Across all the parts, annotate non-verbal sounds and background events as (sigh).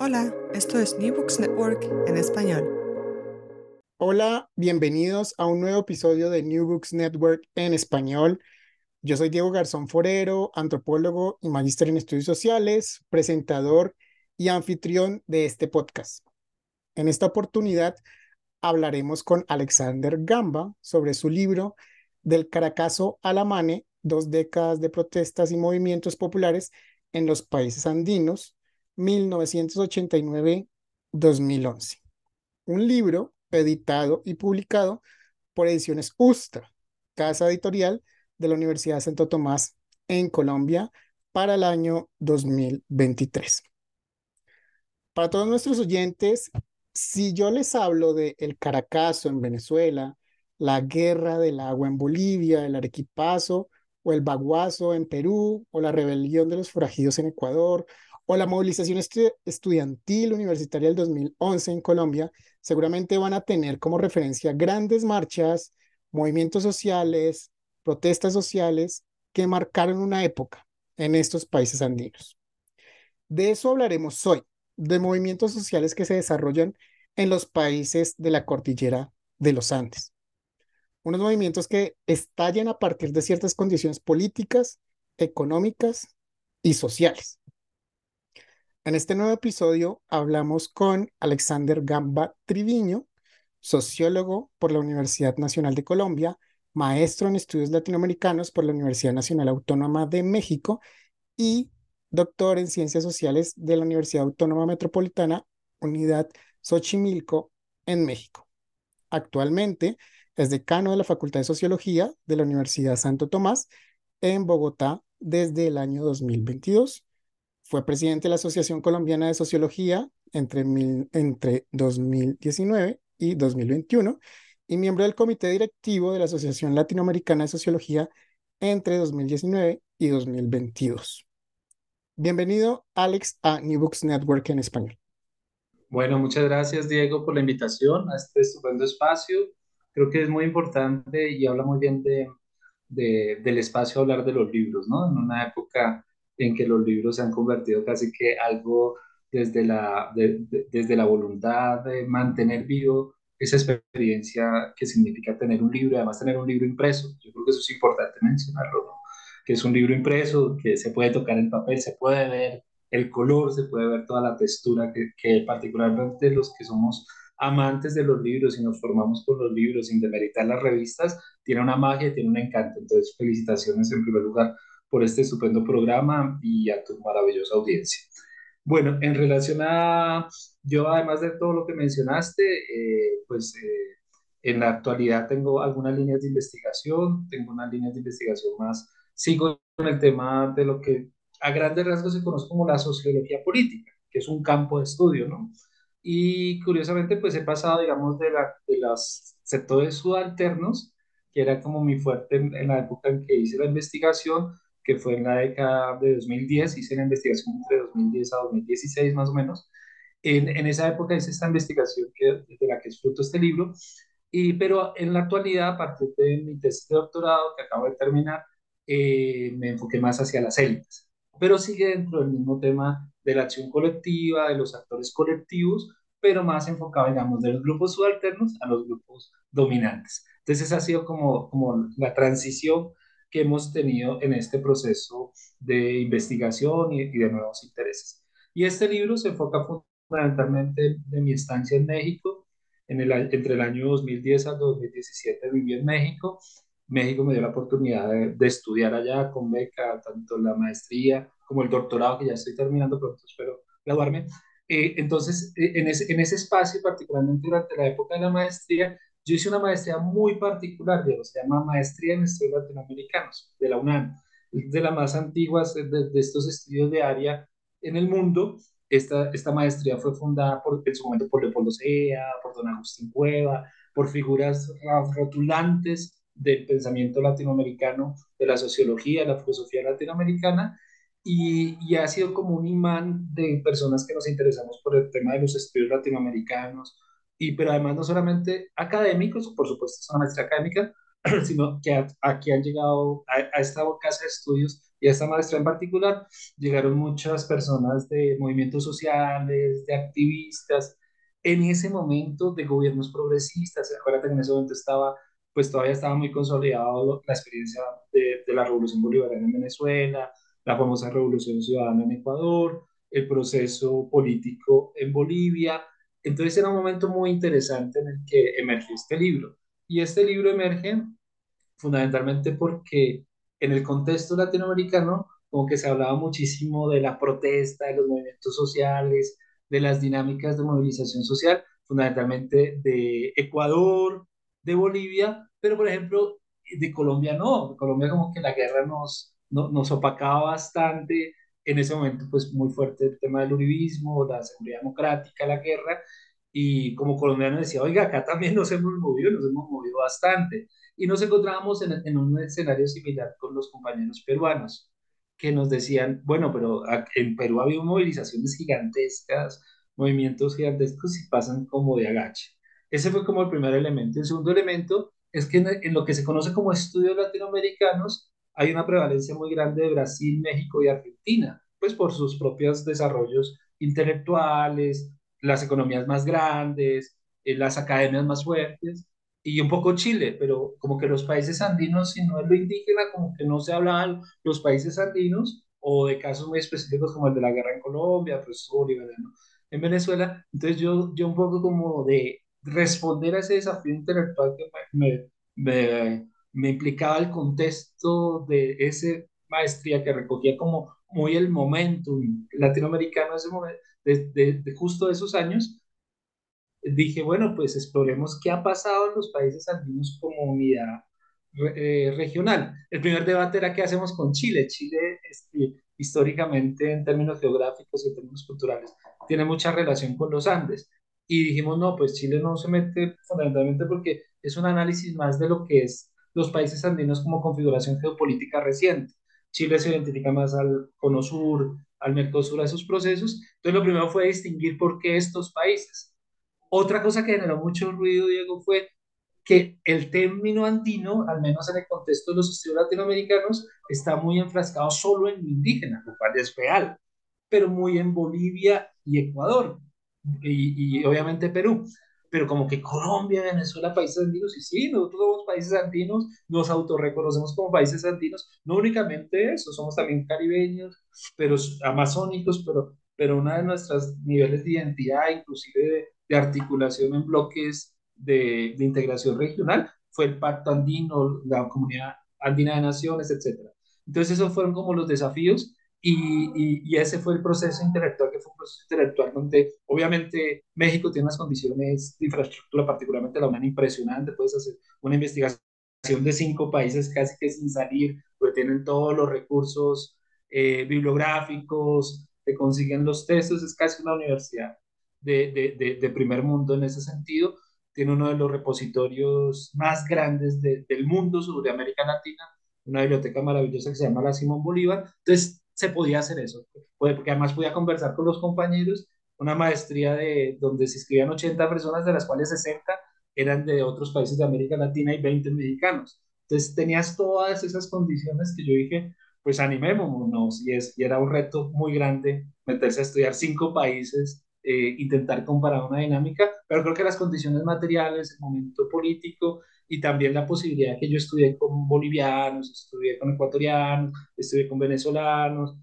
Hola, esto es New Books Network en español. Hola, bienvenidos a un nuevo episodio de New Books Network en español. Yo soy Diego Garzón Forero, antropólogo y magíster en estudios sociales, presentador y anfitrión de este podcast. En esta oportunidad hablaremos con Alexander Gamba sobre su libro Del Caracazo a la Mane, dos décadas de protestas y movimientos populares en los países andinos, 1989-2011. Un libro editado y publicado por Ediciones Ustra, casa editorial de la Universidad de Santo Tomás en Colombia para el año 2023. Para todos nuestros oyentes, si yo les hablo de el Caracazo en Venezuela, la guerra del agua en Bolivia, el Arequipazo o el Baguazo en Perú, o la rebelión de los forajidos en Ecuador, o la movilización estudiantil universitaria del 2011 en Colombia, seguramente van a tener como referencia grandes marchas, movimientos sociales, protestas sociales que marcaron una época en estos países andinos. De eso hablaremos hoy, de movimientos sociales que se desarrollan en los países de la cordillera de los Andes. Unos movimientos que estallan a partir de ciertas condiciones políticas, económicas y sociales. En este nuevo episodio hablamos con Alexander Gamba Triviño, sociólogo por la Universidad Nacional de Colombia, maestro en estudios latinoamericanos por la Universidad Nacional Autónoma de México y doctor en ciencias sociales de la Universidad Autónoma Metropolitana, Unidad Xochimilco, en México. Actualmente es decano de la Facultad de Sociología de la Universidad Santo Tomás en Bogotá desde el año 2022 fue presidente de la Asociación Colombiana de Sociología entre, entre 2019 y 2021 y miembro del comité directivo de la Asociación Latinoamericana de Sociología entre 2019 y 2022. Bienvenido, Alex, a New Books Network en español. Bueno, muchas gracias, Diego, por la invitación a este estupendo espacio. Creo que es muy importante y habla muy bien de, del espacio hablar de los libros, ¿no? En una época en que los libros se han convertido casi que algo desde la, desde la voluntad de mantener vivo esa experiencia que significa tener un libro, además tener un libro impreso. Yo creo que eso es importante mencionarlo, que es un libro impreso, que se puede tocar el papel, se puede ver el color, se puede ver toda la textura, que, que particularmente los que somos amantes de los libros y nos formamos con los libros sin demeritar las revistas, tiene una magia, tiene un encanto. Entonces, felicitaciones en primer lugar por este estupendo programa y a tu maravillosa audiencia. Bueno, en relación a, yo además de todo lo que mencionaste, eh, pues eh, en la actualidad tengo algunas líneas de investigación, tengo unas líneas de investigación más, sigo con el tema de lo que a grandes rasgos se conoce como la sociología política, que es un campo de estudio, ¿no? Y curiosamente, pues he pasado, digamos, de, la, de los sectores subalternos, que era como mi fuerte en la época en que hice la investigación, que fue en la década de 2010, hice la investigación entre 2010 a 2016 más o menos. En, en esa época hice esta investigación que, de la que es fruto este libro, y, pero en la actualidad, a partir de mi tesis de doctorado que acabo de terminar, eh, me enfoqué más hacia las élites, pero sigue dentro del mismo tema de la acción colectiva, de los actores colectivos, pero más enfocado, digamos, de los grupos subalternos a los grupos dominantes. Entonces, esa ha sido como, como la transición que hemos tenido en este proceso de investigación y, de nuevos intereses. Y este libro se enfoca fundamentalmente en mi estancia en México. En el, entre el año 2010 al 2017 viví en México. México me dio la oportunidad de, estudiar allá con beca, tanto la maestría como el doctorado, que ya estoy terminando pronto, espero graduarme. Eh, entonces, eh, en ese, en ese espacio, particularmente durante la época de la maestría, yo hice una maestría muy particular, se llama Maestría en Estudios Latinoamericanos, de la UNAM, de las más antiguas de, de, estos estudios de área en el mundo. Esta, esta maestría fue fundada por, en su momento por Leopoldo Sea, por don Agustín Cueva, por figuras rotulantes del pensamiento latinoamericano, de la sociología, de la filosofía latinoamericana, y, y, ha sido como un imán de personas que nos interesamos por el tema de los estudios latinoamericanos, y pero además no solamente académicos, por supuesto es una maestría académica, (clears throat) sino que aquí han llegado a, esta casa de estudios y a esta maestría en particular llegaron muchas personas de movimientos sociales, de activistas, en ese momento de gobiernos progresistas. Acuérdate que en ese momento estaba, pues todavía estaba muy consolidado la experiencia de, de la revolución bolivariana en Venezuela, la famosa revolución ciudadana en Ecuador, el proceso político en Bolivia. Entonces era un momento muy interesante en el que emergió este libro. Y este libro emerge fundamentalmente porque en el contexto latinoamericano, como que se hablaba muchísimo de la protesta, de los movimientos sociales, de las dinámicas de movilización social, fundamentalmente de Ecuador, de Bolivia, pero por ejemplo de Colombia no, Colombia como que la guerra nos, nos opacaba bastante, en ese momento pues muy fuerte el tema del uribismo, la seguridad democrática, la guerra, y como colombiano decía, oiga, acá también nos hemos movido, nos hemos movido bastante. Y nos encontrábamos en, en un escenario similar con los compañeros peruanos, que nos decían, bueno, pero en Perú ha habido movilizaciones gigantescas, movimientos gigantescos y pasan como de agache. Ese fue como el primer elemento. El segundo elemento es que en, en lo que se conoce como estudios latinoamericanos hay una prevalencia muy grande de Brasil, México y Argentina, pues por sus propios desarrollos intelectuales, las economías más grandes, eh, las academias más fuertes, y un poco Chile, pero como que los países andinos, si no es lo indígena, como que no se hablaban los países andinos, o de casos muy específicos como el de la guerra en Colombia, pues bolivariano en Venezuela. Entonces yo, yo un poco como de responder a ese desafío intelectual que me, me, me implicaba el contexto de esa maestría que recogía como muy el momentum latinoamericano ese momento, de, de, justo esos años, dije, bueno, pues exploremos qué ha pasado en los países andinos como unidad eh, regional. El primer debate era qué hacemos con Chile. Chile, este, históricamente, en términos geográficos y términos culturales, tiene mucha relación con los Andes. Y dijimos, no, pues Chile no se mete fundamentalmente porque es un análisis más de lo que es los países andinos como configuración geopolítica reciente. Chile se identifica más al Cono Sur, al Mercosur, a esos procesos. Entonces, lo primero fue distinguir por qué estos países. Otra cosa que generó mucho ruido, Diego, fue que el término andino, al menos en el contexto de los estudios latinoamericanos, está muy enfrascado solo en indígenas, lo cual es real, pero muy en Bolivia y Ecuador, y, y obviamente Perú pero como que Colombia, Venezuela, países andinos, y sí, nosotros somos países andinos, nos autorreconocemos como países andinos, no únicamente eso, somos también caribeños, pero amazónicos, pero, pero uno de nuestros niveles de identidad, inclusive de, articulación en bloques de, de, integración regional, fue el Pacto Andino, la Comunidad Andina de Naciones, etc. Entonces esos fueron como los desafíos y, y, ese fue el proceso intelectual, que fue un proceso intelectual donde obviamente México tiene unas condiciones de infraestructura, particularmente la UNAM, impresionante. Puedes hacer una investigación de cinco países casi que sin salir, porque tienen todos los recursos eh, bibliográficos, te consiguen los textos, es casi una universidad de, de, de, primer mundo en ese sentido. Tiene uno de los repositorios más grandes del mundo sobre América Latina, una biblioteca maravillosa que se llama la Simón Bolívar. Entonces, se podía hacer eso, porque además podía conversar con los compañeros, una maestría de donde se inscribían 80 personas, de las cuales 60 eran de otros países de América Latina y 20 mexicanos. Entonces tenías todas esas condiciones que yo dije, pues animémonos, y, es, y era un reto muy grande meterse a estudiar cinco países, eh, intentar comparar una dinámica, pero creo que las condiciones materiales, el momento político y también la posibilidad que yo estudié con bolivianos, estudié con ecuatorianos, estudié con venezolanos,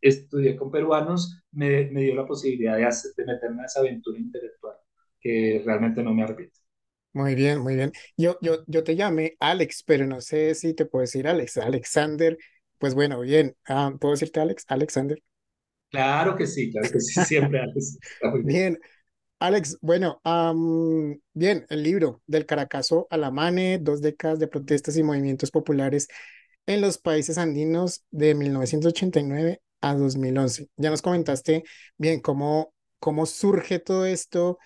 estudié con peruanos, me, me dio la posibilidad de, de meterme en esa aventura intelectual que realmente no me arrepiento. Muy bien, muy bien. Yo, yo, yo te llamé Alex, pero no sé si te puedo decir Alex, Alexander. Pues bueno, bien. Ah, ¿Puedo decirte Alex? Alexander. Claro que sí, claro que sí, siempre Alex. (laughs) bien. Alex, bueno, bien, el libro del Caracazo a la Mane, dos décadas de protestas y movimientos populares en los países andinos de 1989 a 2011. Ya nos comentaste bien cómo, cómo surge todo esto.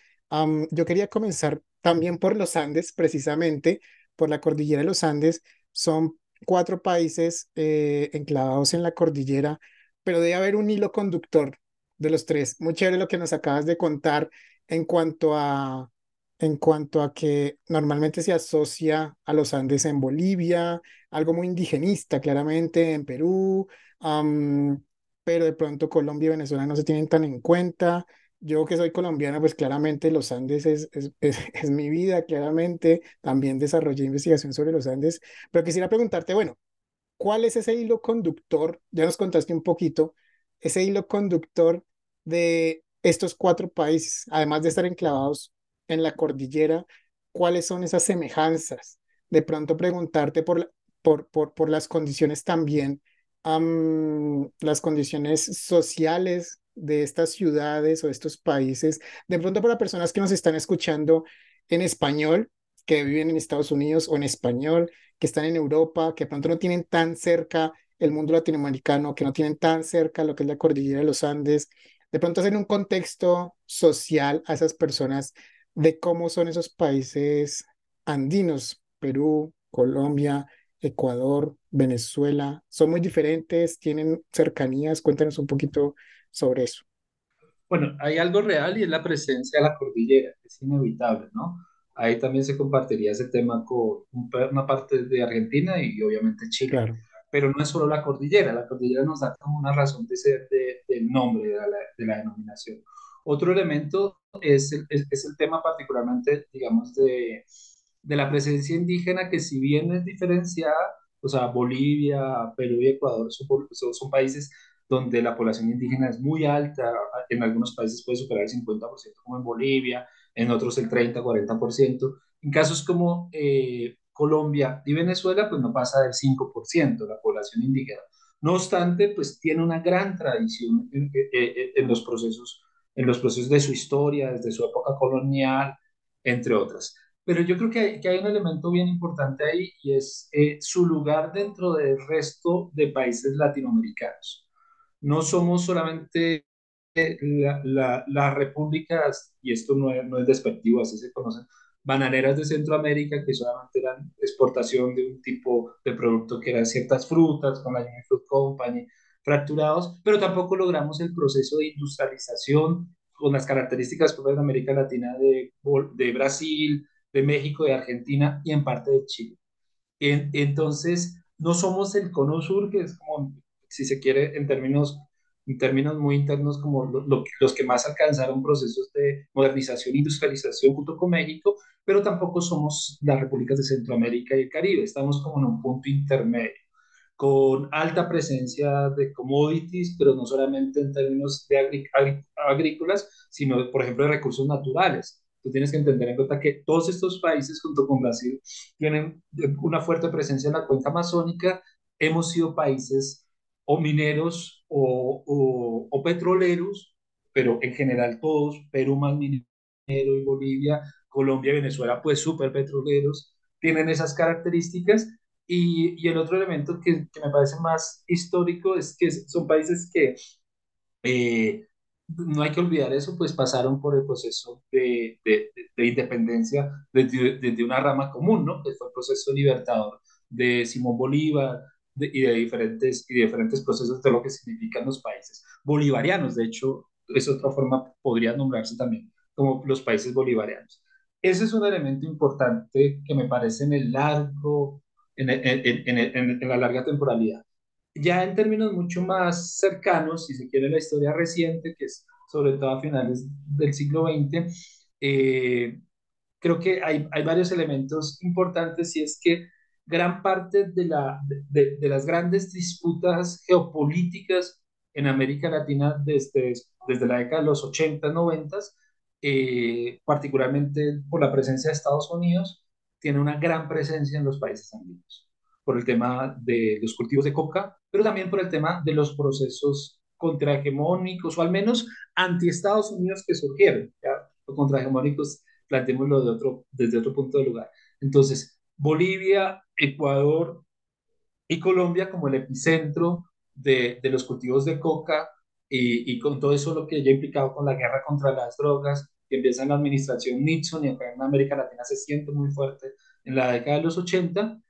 yo quería comenzar también por los Andes, precisamente por la cordillera de los Andes. Son cuatro países eh, enclavados en la cordillera, pero debe haber un hilo conductor de los tres. Muy chévere lo que nos acabas de contar en cuanto a en cuanto a que normalmente se asocia a los Andes en Bolivia, algo muy indigenista claramente en Perú, pero de pronto Colombia y Venezuela no se tienen tan en cuenta. Yo que soy colombiana, pues claramente los Andes es, (laughs) es, es, mi vida, claramente también desarrollé investigación sobre los Andes, pero quisiera preguntarte, bueno, ¿cuál es ese hilo conductor? Ya nos contaste un poquito, ese hilo conductor de estos cuatro países, además de estar enclavados en la cordillera, ¿cuáles son esas semejanzas? De pronto preguntarte por, por, por, por las condiciones también, las condiciones sociales de estas ciudades o estos países, de pronto para personas que nos están escuchando en español, que viven en Estados Unidos o en español, que están en Europa, que de pronto no tienen tan cerca el mundo latinoamericano, que no tienen tan cerca lo que es la cordillera de los Andes, de pronto hacer un contexto social a esas personas de cómo son esos países andinos, Perú, Colombia, Ecuador, Venezuela, son muy diferentes, tienen cercanías, cuéntanos un poquito sobre eso. Bueno, hay algo real y es la presencia de la cordillera, es inevitable, ¿no? Ahí también se compartiría ese tema con una parte de Argentina y obviamente Chile. Claro. Pero no es solo la cordillera, la cordillera nos da como una razón de ser del nombre de la, de la, denominación. Otro elemento es el, es, es el tema particularmente, digamos, de, de la presencia indígena que si bien es diferenciada, o sea, Bolivia, Perú y Ecuador son, son, países donde la población indígena es muy alta, en algunos países puede superar el 50%, como en Bolivia, en otros el 30, 40%. En casos como eh, Colombia y Venezuela, pues no pasa del 5% la población indígena. No obstante, pues tiene una gran tradición en, en, los procesos, en los procesos de su historia, desde su época colonial, entre otras. Pero yo creo que hay, que hay un elemento bien importante ahí y es eh, su lugar dentro del resto de países latinoamericanos. No somos solamente eh, las repúblicas, y esto no es, no es despectivo, así se conocen, bananeras de Centroamérica que solamente eran exportación de un tipo de producto que eran ciertas frutas con la Union Fruit Company, fracturados, pero tampoco logramos el proceso de industrialización con las características propias de América Latina de, de Brasil, de México, de Argentina y en parte de Chile. entonces, no somos el cono sur, que es como, si se quiere, en términos, en términos muy internos, como los que más alcanzaron procesos de modernización e industrialización junto con México, pero tampoco somos las repúblicas de Centroamérica y el Caribe. Estamos como en un punto intermedio con alta presencia de commodities, pero no solamente en términos de agrícolas, sino, por ejemplo, de recursos naturales tú tienes que entender en cuenta que todos estos países, junto con Brasil, tienen una fuerte presencia en la cuenca amazónica. Hemos sido países o mineros o, o, petroleros, pero en general todos, Perú más minero y Bolivia, Colombia y Venezuela, pues súper petroleros, tienen esas características. Y, y el otro elemento que, que, me parece más histórico es que son países que eh, no hay que olvidar eso, pues pasaron por el proceso de, de, de independencia desde, desde, una rama común, ¿no? Que fue el proceso libertador de Simón Bolívar y, de diferentes, y diferentes procesos de lo que significan los países bolivarianos. De hecho, es otra forma, podría nombrarse también como los países bolivarianos. Ese es un elemento importante que me parece en el largo, en, en, en, en la larga temporalidad. Ya en términos mucho más cercanos, si se quiere la historia reciente, que es sobre todo a finales del siglo XX, eh, creo que hay, hay, varios elementos importantes y es que gran parte de, la, de, de, las grandes disputas geopolíticas en América Latina desde, desde la década de los 80, 90, eh, particularmente por la presencia de Estados Unidos, tiene una gran presencia en los países andinos por el tema de los cultivos de coca, pero también por el tema de los procesos contrahegemónicos, o al menos anti-Estados Unidos que surgieron, ¿ya? O contrahegemónicos, planteémoslo de otro, desde otro punto de lugar. Entonces, Bolivia, Ecuador y Colombia como el epicentro de, los cultivos de coca y, con todo eso lo que ya implicado con la guerra contra las drogas, que empieza en la administración Nixon y acá en América Latina se siente muy fuerte en la década de los 80,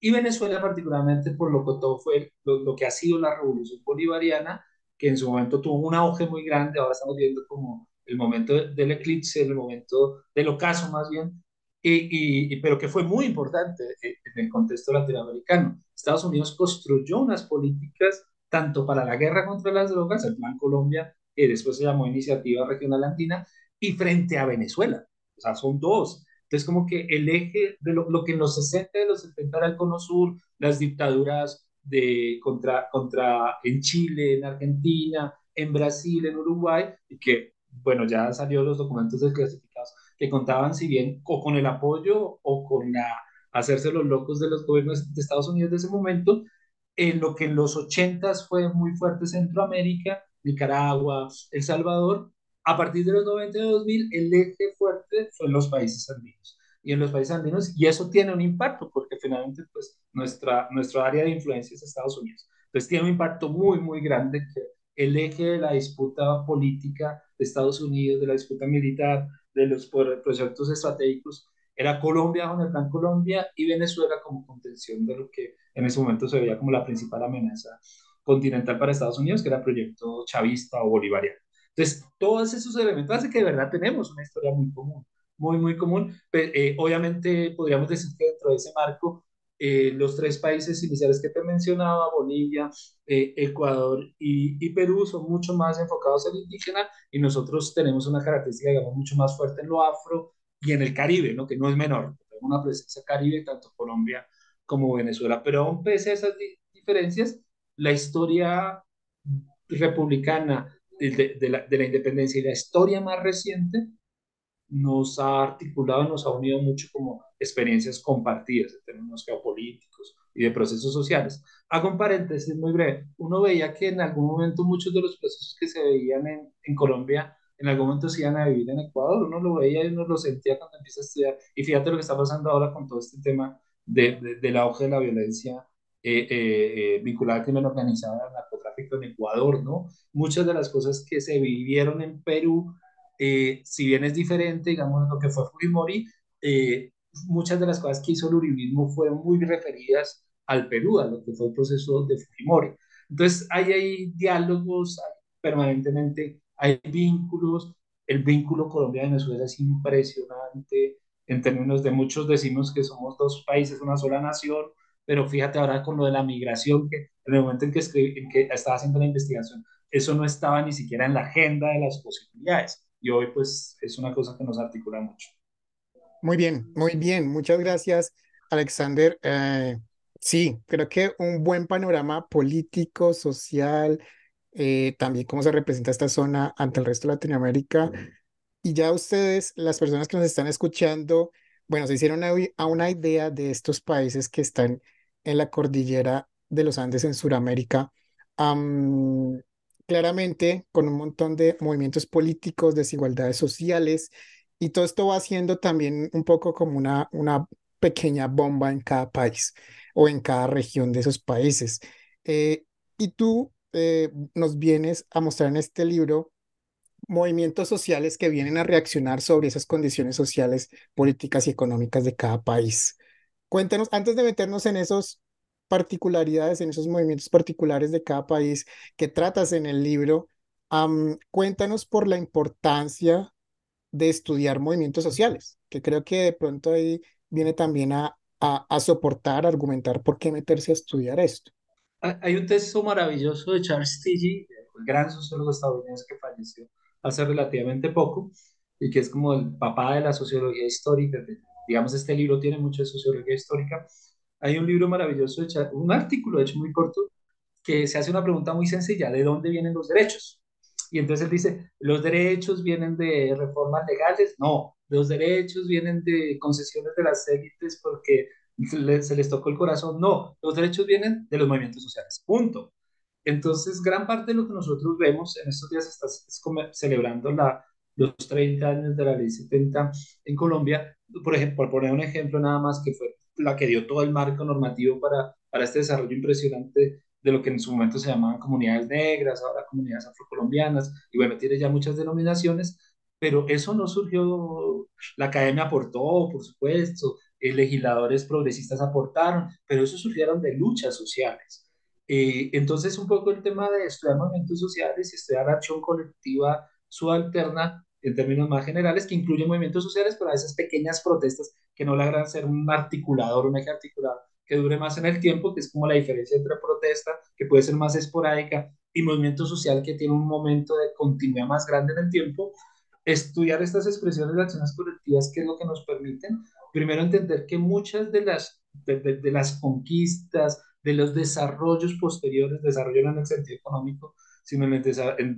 y Venezuela particularmente por lo que todo fue lo, que ha sido la revolución bolivariana, que en su momento tuvo un auge muy grande, ahora estamos viendo como el momento del eclipse, el momento del ocaso más bien, y, y, pero que fue muy importante en el contexto latinoamericano. Estados Unidos construyó unas políticas tanto para la guerra contra las drogas, el Plan Colombia, que después se llamó Iniciativa Regional Andina, y frente a Venezuela. O sea, son dos. Entonces, como que el eje de lo, lo que en los 60 y los 70 era el Cono Sur, las dictaduras de, contra, contra, en Chile, en Argentina, en Brasil, en Uruguay, y que, bueno, ya salió los documentos desclasificados, que contaban, si bien, o con el apoyo o con la, hacerse los locos de los gobiernos de Estados Unidos de ese momento, en lo que en los 80 fue muy fuerte Centroamérica, Nicaragua, El Salvador, a partir de los 90 y 2000, el eje fuerte fue en los países andinos. Y en los países andinos, y eso tiene un impacto, porque finalmente, pues, nuestra, nuestra área de influencia es Estados Unidos. Entonces, tiene un impacto muy, muy grande que el eje de la disputa política de Estados Unidos, de la disputa militar, de los proyectos estratégicos, era Colombia con el Plan Colombia y Venezuela como contención de lo que en ese momento se veía como la principal amenaza continental para Estados Unidos, que era el proyecto chavista o bolivariano. Entonces, todos esos elementos hacen que de verdad tenemos una historia muy común, muy, muy común. Pero, eh, obviamente, podríamos decir que dentro de ese marco, eh, los tres países iniciales que te mencionaba, Bolivia, eh, Ecuador y, y, Perú, son mucho más enfocados en indígena y nosotros tenemos una característica, digamos, mucho más fuerte en lo afro y en el Caribe, ¿no? que no es menor. Tenemos una presencia caribe, tanto Colombia como Venezuela. Pero aún pese a esas diferencias, la historia republicana de, la, de, la, independencia y la historia más reciente nos ha articulado, nos ha unido mucho como experiencias compartidas en términos geopolíticos y de procesos sociales. Hago un paréntesis muy breve. Uno veía que en algún momento muchos de los procesos que se veían en, en Colombia, en algún momento se iban a vivir en Ecuador. Uno lo veía y uno lo sentía cuando empieza a estudiar. Y fíjate lo que está pasando ahora con todo este tema de, de, del auge de la violencia eh, eh, eh, vinculada al crimen organizado, al narcotráfico en Ecuador, ¿no? Muchas de las cosas que se vivieron en Perú, si bien es diferente, digamos, lo que fue Fujimori, muchas de las cosas que hizo el uribismo fueron muy referidas al Perú, a lo que fue el proceso de Fujimori. Entonces, hay, hay diálogos permanentemente, hay vínculos, el vínculo Colombia-Venezuela es impresionante en términos de muchos decimos que somos dos países, una sola nación, pero fíjate ahora con lo de la migración, que en el momento en que, en que estaba haciendo la investigación, eso no estaba ni siquiera en la agenda de las posibilidades. Y hoy pues es una cosa que nos articula mucho. Muy bien, muy bien. Muchas gracias, Alexander. Eh, sí, creo que un buen panorama político, social, eh, también cómo se representa esta zona ante el resto de Latinoamérica. Y ya ustedes, las personas que nos están escuchando, bueno, se hicieron a una idea de estos países que están en la cordillera de los Andes en Sudamérica, claramente con un montón de movimientos políticos, desigualdades sociales, y todo esto va haciendo también un poco como una, una pequeña bomba en cada país o en cada región de esos países. Eh, y tú eh, nos vienes a mostrar en este libro movimientos sociales que vienen a reaccionar sobre esas condiciones sociales, políticas y económicas de cada país. Cuéntanos, antes de meternos en esas particularidades, en esos movimientos particulares de cada país que tratas en el libro, cuéntanos por la importancia de estudiar movimientos sociales, que creo que de pronto ahí viene también a, a, a soportar, a argumentar por qué meterse a estudiar esto. Hay un texto maravilloso de Charles Tilly, el gran sociólogo estadounidense que falleció hace relativamente poco y que es como el papá de la sociología histórica. Digamos, este libro tiene mucho de sociología histórica. Hay un libro maravilloso, un artículo, de hecho, muy corto, que se hace una pregunta muy sencilla, ¿de dónde vienen los derechos? Y entonces él dice, ¿los derechos vienen de reformas legales? No, los derechos vienen de concesiones de las élites porque se les tocó el corazón. No, los derechos vienen de los movimientos sociales. Punto. Entonces, gran parte de lo que nosotros vemos en estos días está celebrando la, los 30 años de la ley 70 en Colombia, por ejemplo, por poner un ejemplo nada más, que fue la que dio todo el marco normativo para, para este desarrollo impresionante de lo que en su momento se llamaban comunidades negras, ahora comunidades afrocolombianas, y bueno, tiene ya muchas denominaciones, pero eso no surgió, la academia aportó, por supuesto, eh, legisladores progresistas aportaron, pero eso surgieron de luchas sociales. Eh, entonces, un poco el tema de estudiar movimientos sociales y estudiar acción colectiva subalterna en términos más generales, que incluyen movimientos sociales, pero a veces pequeñas protestas que no logran ser un articulador, un eje articulado que dure más en el tiempo, que es como la diferencia entre protesta, que puede ser más esporádica, y movimiento social que tiene un momento de continuidad más grande en el tiempo. Estudiar estas expresiones de acciones colectivas, que es lo que nos permiten, primero entender que muchas de las, de, las conquistas, de los desarrollos posteriores, desarrollo en el sentido económico, sino en el,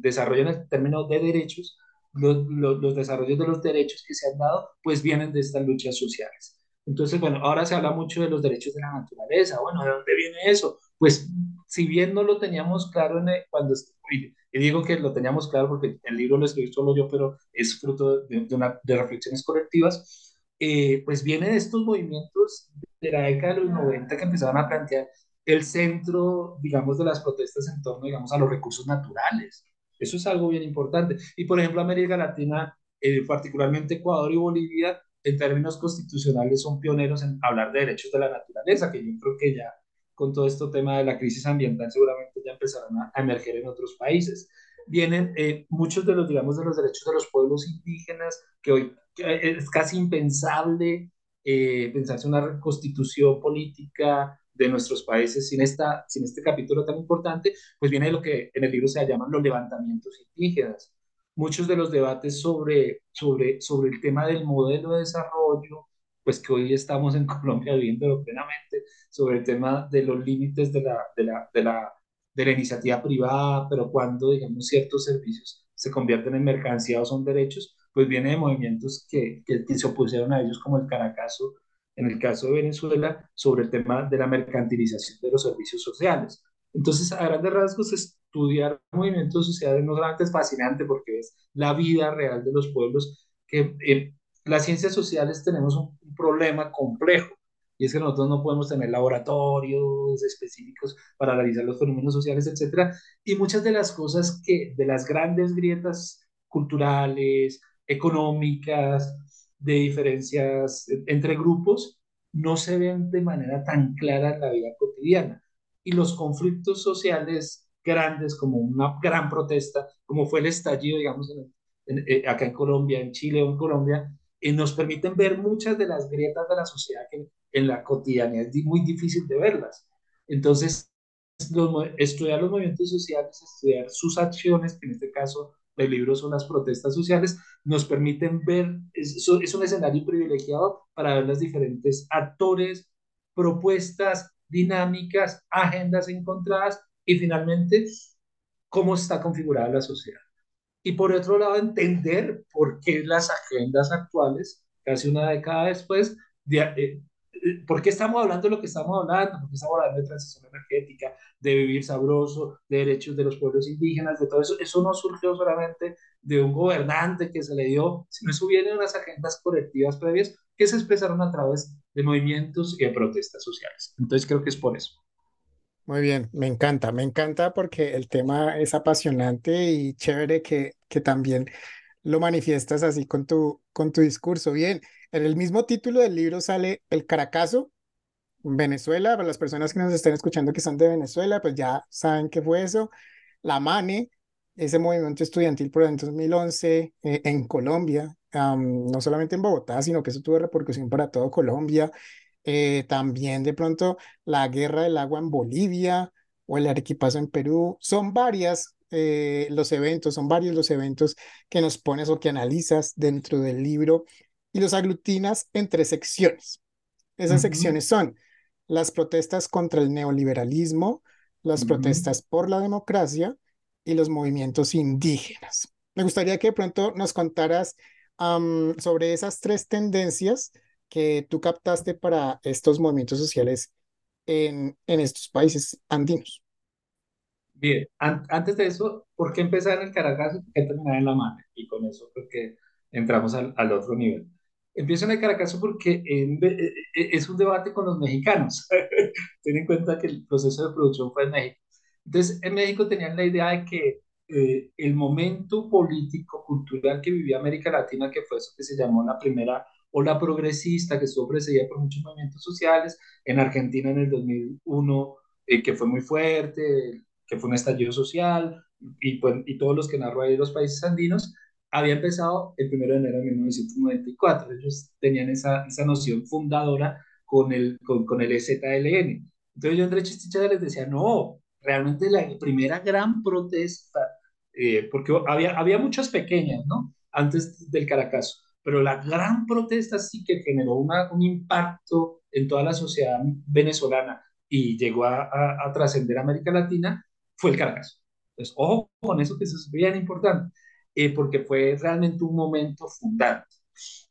desarrollo en el término de derechos, los, los, los, desarrollos de los derechos que se han dado, pues vienen de estas luchas sociales. Entonces, bueno, ahora se habla mucho de los derechos de la naturaleza. Bueno, ¿de dónde viene eso? Pues, si bien no lo teníamos claro en cuando, y digo que lo teníamos claro porque el libro lo escribí solo yo, pero es fruto de, una, de reflexiones colectivas, eh, pues viene de estos movimientos de la década de los 90 que empezaron a plantear el centro, digamos, de las protestas en torno, digamos, a los recursos naturales. Eso es algo bien importante. Y, por ejemplo, América Latina, eh, particularmente Ecuador y Bolivia, en términos constitucionales son pioneros en hablar de derechos de la naturaleza, que yo creo que ya con todo este tema de la crisis ambiental seguramente ya empezaron a, emerger en otros países. Vienen eh, muchos de los, digamos, de los derechos de los pueblos indígenas, que hoy es casi impensable eh, pensarse una constitución política de nuestros países sin, esta, sin este capítulo tan importante, pues viene de lo que en el libro se llaman los levantamientos indígenas muchos de los debates sobre, sobre, sobre el tema del modelo de desarrollo, pues que hoy estamos en (laughs) Colombia viviendo plenamente, sobre el tema de los límites de la, de la, de la, de la iniciativa privada, pero cuando, digamos, ciertos servicios se convierten en mercancía o son derechos, pues viene de movimientos que, que, que se opusieron a ellos, como el Caracazo, en el caso de Venezuela, sobre el tema de la mercantilización de los servicios sociales. Entonces, a grandes rasgos, estudiar movimientos sociales no solamente es fascinante porque es la vida real de los pueblos, que en las ciencias sociales tenemos un, problema complejo, y es que nosotros no podemos tener laboratorios específicos para analizar los fenómenos sociales, etcétera, y muchas de las cosas que, de las grandes grietas culturales, económicas, de diferencias entre grupos, no se ven de manera tan clara en la vida cotidiana. Y los conflictos sociales grandes, como una gran protesta, como fue el estallido, digamos, eh, acá en Colombia, en Chile o en Colombia, y nos permiten ver muchas de las grietas de la sociedad que en la cotidianidad es muy difícil de verlas. Entonces, estudiar los movimientos sociales, estudiar sus acciones, en este caso del libro son las protestas sociales, nos permiten ver, es, es un escenario privilegiado para ver los diferentes actores, propuestas, dinámicas, agendas encontradas y finalmente cómo está configurada la sociedad. Y por otro lado, entender por qué las agendas actuales, casi una década después, de, eh, eh, ¿por qué estamos hablando de lo que estamos hablando? ¿Por qué estamos hablando de transición energética, de vivir sabroso, de derechos de los pueblos indígenas, de todo eso? Eso no surgió solamente de un gobernante que se le dio, sino eso viene de unas agendas colectivas previas que se expresaron a través de movimientos y de protestas sociales. Entonces creo que es por eso. Muy bien, me encanta, me encanta porque el tema es apasionante y chévere que, que también lo manifiestas así con tu, con tu discurso. Bien, en el mismo título del libro sale El Caracazo, Venezuela, para las personas que nos estén escuchando que son de Venezuela, pues ya saben qué fue eso. La MANE, ese movimiento estudiantil por el 2011 eh, en Colombia, no solamente en Bogotá, sino que eso tuvo repercusión para todo Colombia. Eh, también de pronto la guerra del agua en Bolivia o el Arequipazo en Perú. Son varias eh, los eventos, son varios los eventos que nos pones o que analizas dentro del libro y los aglutinas entre secciones. Esas secciones son las protestas contra el neoliberalismo, las protestas por la democracia y los movimientos indígenas. Me gustaría que de pronto nos contaras sobre esas tres tendencias que tú captaste para estos movimientos sociales en, en estos países andinos? Bien, antes de eso, ¿por qué empezar en Caracas y por qué terminar en La Mano? Y con eso creo que entramos al, al otro nivel. Empiezo en el Caracas porque e, e, es un debate con los mexicanos. (laughs) Ten en cuenta que el proceso de producción fue en México. Entonces, en México tenían la idea de que eh, el momento político, cultural que vivía América Latina, que fue eso que se llamó la primera o la progresista que estuvo precedida por muchos movimientos sociales, en Argentina en el 2001, eh, que fue muy fuerte, que fue un estallido social, y, pues, y todos los que narró ahí los países andinos, había empezado el 1 de enero de 1994. Ellos tenían esa, esa noción fundadora con el, con, con el EZLN. Entonces yo entre chistichas les decía, no, realmente la primera gran protesta, eh, porque había, había muchas pequeñas, ¿no? Antes del Caracazo, pero la gran protesta sí que generó una, un impacto en toda la sociedad venezolana y llegó a, a, a trascender América Latina, fue el Caracazo. Entonces, ojo con eso que es bien importante, eh, porque fue realmente un momento fundante.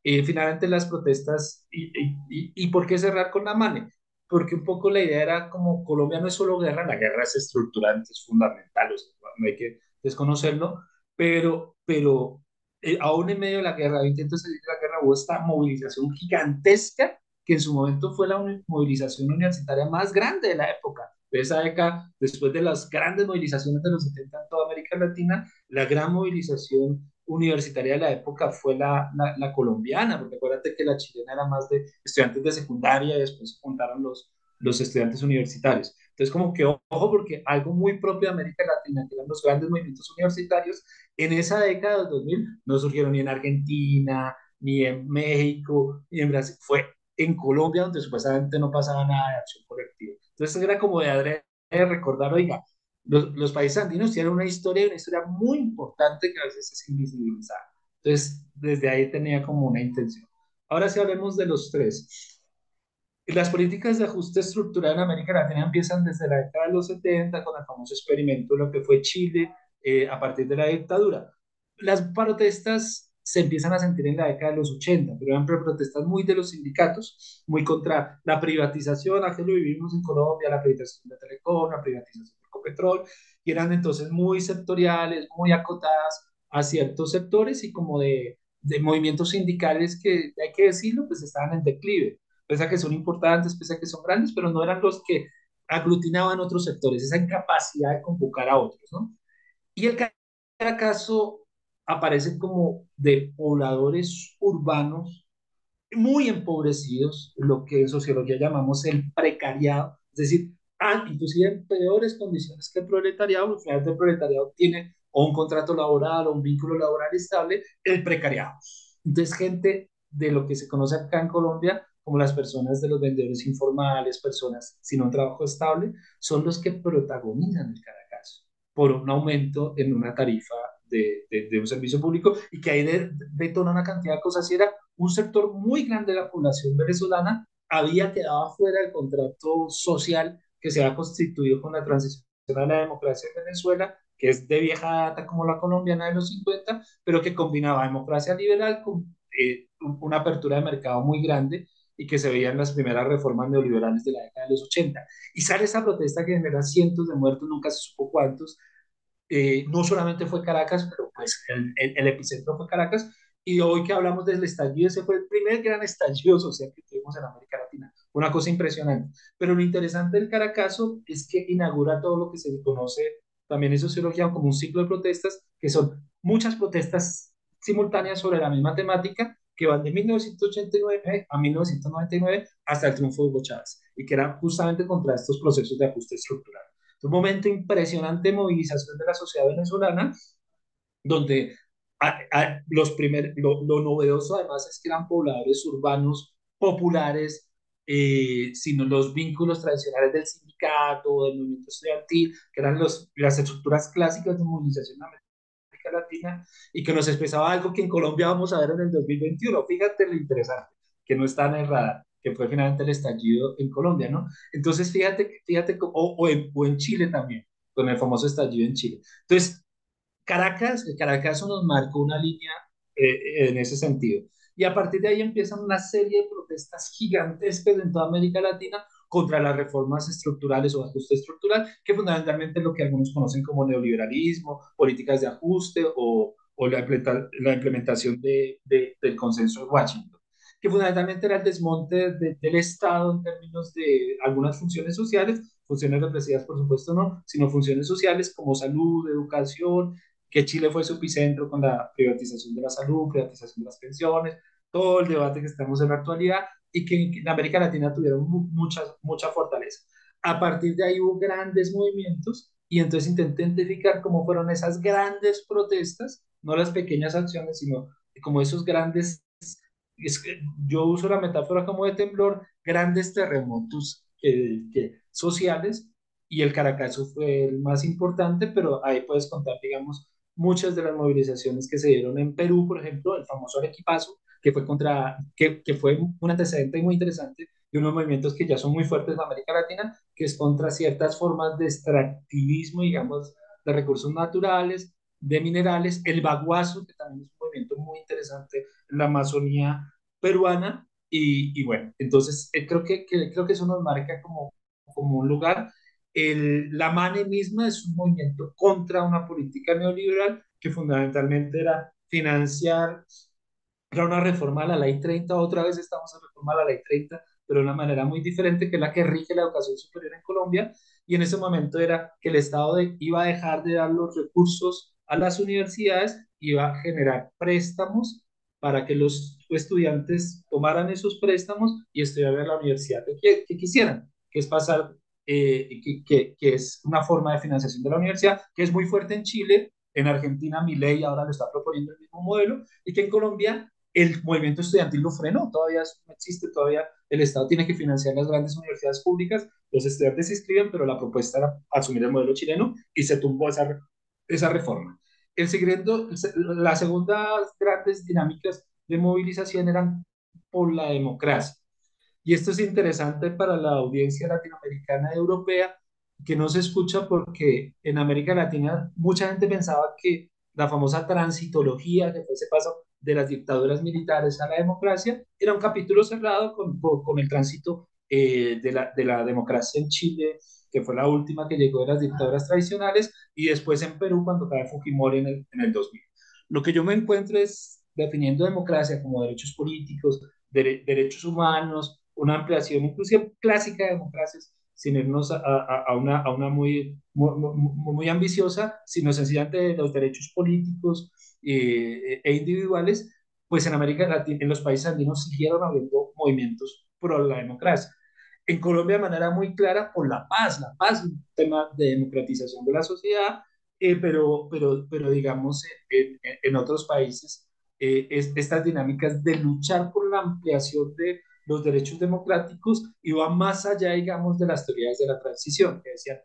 Eh, finalmente las protestas, y, y, y, por qué cerrar con la MANE? Porque un poco la idea era como Colombia no es solo guerra, la guerra es estructurante, es fundamental, o sea, no hay que desconocerlo, pero, pero eh, aún en medio de la guerra, intento salir de la guerra, hubo esta movilización gigantesca que en su momento fue la movilización universitaria más grande de la época. De esa década, después de las grandes movilizaciones de los 70 en toda América Latina, la gran movilización universitaria de la época fue la, la, la, colombiana, porque acuérdate que la chilena era más de estudiantes de secundaria y después juntaron los, los estudiantes universitarios. Entonces, como que ojo, porque algo muy propio de América Latina, que eran los grandes movimientos universitarios, en esa década del 2000 no surgieron ni en Argentina, ni en México, ni en Brasil, fue en Colombia donde supuestamente no pasaba nada de acción colectiva. Entonces, era como de, de recordar, oiga, los, los, países andinos tienen una historia, una historia muy importante que a veces es invisibilizada. Entonces, desde ahí tenía como una intención. Ahora sí hablemos de los tres. Las políticas de ajuste estructural en América Latina empiezan desde la década de los 70 con el famoso experimento, lo que fue Chile, eh, a partir de la dictadura. Las protestas se empiezan a sentir en la década de los 80, pero eran protestas muy de los sindicatos, muy contra la privatización, aquí lo vivimos en Colombia, la privatización de Telecom, la privatización de Ecopetrol, y eran entonces muy sectoriales, muy acotadas a ciertos sectores y como de, de movimientos sindicales que, hay que decirlo, pues estaban en declive, pese a que son importantes, pese a que son grandes, pero no eran los que aglutinaban otros sectores, esa incapacidad de convocar a otros, ¿no? Y el caso aparecen como de pobladores urbanos muy empobrecidos, lo que en sociología llamamos el precariado, es decir, ah, inclusive en peores condiciones que el proletariado, al el proletariado tiene o un contrato laboral o un vínculo laboral estable, el precariado. Entonces, gente de lo que se conoce acá en Colombia como las personas de los vendedores informales, personas sin un trabajo estable, son los que protagonizan el Caracazo por un aumento en una tarifa de, de, un servicio público y que ahí detona una cantidad de cosas. Y era un sector muy grande de la población venezolana había quedado fuera del contrato social que se ha constituido con la transición a la democracia en Venezuela, que es de vieja data como la colombiana de los 50, pero que combinaba democracia liberal con eh, una apertura de mercado muy grande y que se veía en las primeras reformas neoliberales de la década de los 80. Y sale esa protesta que genera cientos de muertos, nunca se supo cuántos, eh, no solamente fue Caracas, pero pues el, el, el, epicentro fue Caracas, y hoy que hablamos del estallido, ese fue el primer gran estallido social que tuvimos en América Latina, una cosa impresionante. Pero lo interesante del Caracazo es que inaugura todo lo que se conoce también en sociología como un ciclo de protestas, que son muchas protestas simultáneas sobre la misma temática, que van de 1989 a 1999 hasta el triunfo de Hugo Chávez, y que eran justamente contra estos procesos de ajuste estructural. Un momento impresionante de movilización de la sociedad venezolana, donde a, a, los primer, lo, lo, novedoso además es que eran pobladores urbanos populares, eh, sino los vínculos tradicionales del sindicato, del movimiento estudiantil, que eran los, las estructuras clásicas de movilización América Latina, y que nos expresaba algo que en Colombia vamos a ver en el 2021. Fíjate lo interesante, que no está en el radar que fue finalmente el estallido en Colombia, ¿no? Entonces, fíjate, fíjate, o, o, en, o en Chile también, con el famoso estallido en Chile. Entonces, Caracas, Caracas nos marcó una línea eh, en ese sentido. Y a partir de ahí empiezan una serie de protestas gigantescas en toda América Latina contra las reformas estructurales o ajuste estructural, que fundamentalmente es lo que algunos conocen como neoliberalismo, políticas de ajuste o, o la, la, implementación de, de, del consenso de Washington que fundamentalmente era el desmonte de, del Estado en términos de algunas funciones sociales, funciones represivas por supuesto no, sino funciones sociales como salud, educación, que Chile fue su epicentro con la privatización de la salud, privatización de las pensiones, todo el debate que estamos en la actualidad y que en América Latina tuvieron mucha, mucha fortaleza. A partir de ahí hubo grandes movimientos y entonces intenté identificar cómo fueron esas grandes protestas no las pequeñas acciones, sino como esos grandes, es que yo uso la metáfora como de temblor, grandes terremotos que, sociales, y el Caracazo fue el más importante, pero ahí puedes contar, digamos, muchas de las movilizaciones que se dieron en Perú, por ejemplo, el famoso Arequipazo, que fue contra, que, que fue un antecedente muy interesante de unos movimientos que ya son muy fuertes en América Latina, que es contra ciertas formas de extractivismo, digamos, de recursos naturales, de minerales, el baguazo, que también es un movimiento muy interesante en la Amazonía peruana, y, y bueno, entonces eh, creo, que, que, creo que eso nos marca como, como un lugar. El, la MANE misma es un movimiento contra una política neoliberal que fundamentalmente era financiar, era una reforma la ley 30, otra vez estamos en reforma la ley 30, pero de una manera muy diferente que la que rige la educación superior en Colombia, y en ese momento era que el Estado iba a dejar de dar los recursos a las universidades, iba a generar préstamos para que los estudiantes tomaran esos préstamos y estudiaran en la universidad que, quisieran, que es pasar, eh, que, que, que, es una forma de financiación de la universidad, que es muy fuerte en Chile, en Argentina mi ley ahora lo está proponiendo el mismo modelo, y que en Colombia el movimiento estudiantil lo frenó, todavía no existe, todavía el Estado tiene que financiar las grandes universidades públicas, los estudiantes se inscriben, pero la propuesta era asumir el modelo chileno y se tumbó esa, esa reforma. El siguiente, las segundas grandes dinámicas de movilización eran por la democracia. Y esto es interesante para la audiencia latinoamericana y europea, que no se escucha porque en América Latina mucha gente pensaba que la famosa transitología, que fue ese paso de las dictaduras militares a la democracia, era un capítulo cerrado con, con el tránsito eh, de, la, de la democracia en Chile, que fue la última que llegó de las dictaduras tradicionales, y después en Perú cuando cae Fujimori en el, en el 2000. Lo que yo me encuentro es definiendo democracia como derechos políticos, derechos humanos, una ampliación inclusive clásica de democracias, sin irnos a, a, a una, a una muy, muy, muy, ambiciosa, sino sencillamente los derechos políticos, eh, e individuales, pues en América Latina, en los países andinos siguieron habiendo movimientos pro la democracia. En Colombia de manera muy clara por la paz, la paz es un tema de democratización de la sociedad, eh, pero, pero, pero digamos en, en otros países eh, es, estas dinámicas de luchar por la ampliación de los derechos democráticos iban más allá, digamos, de las teorías de la transición, que decían,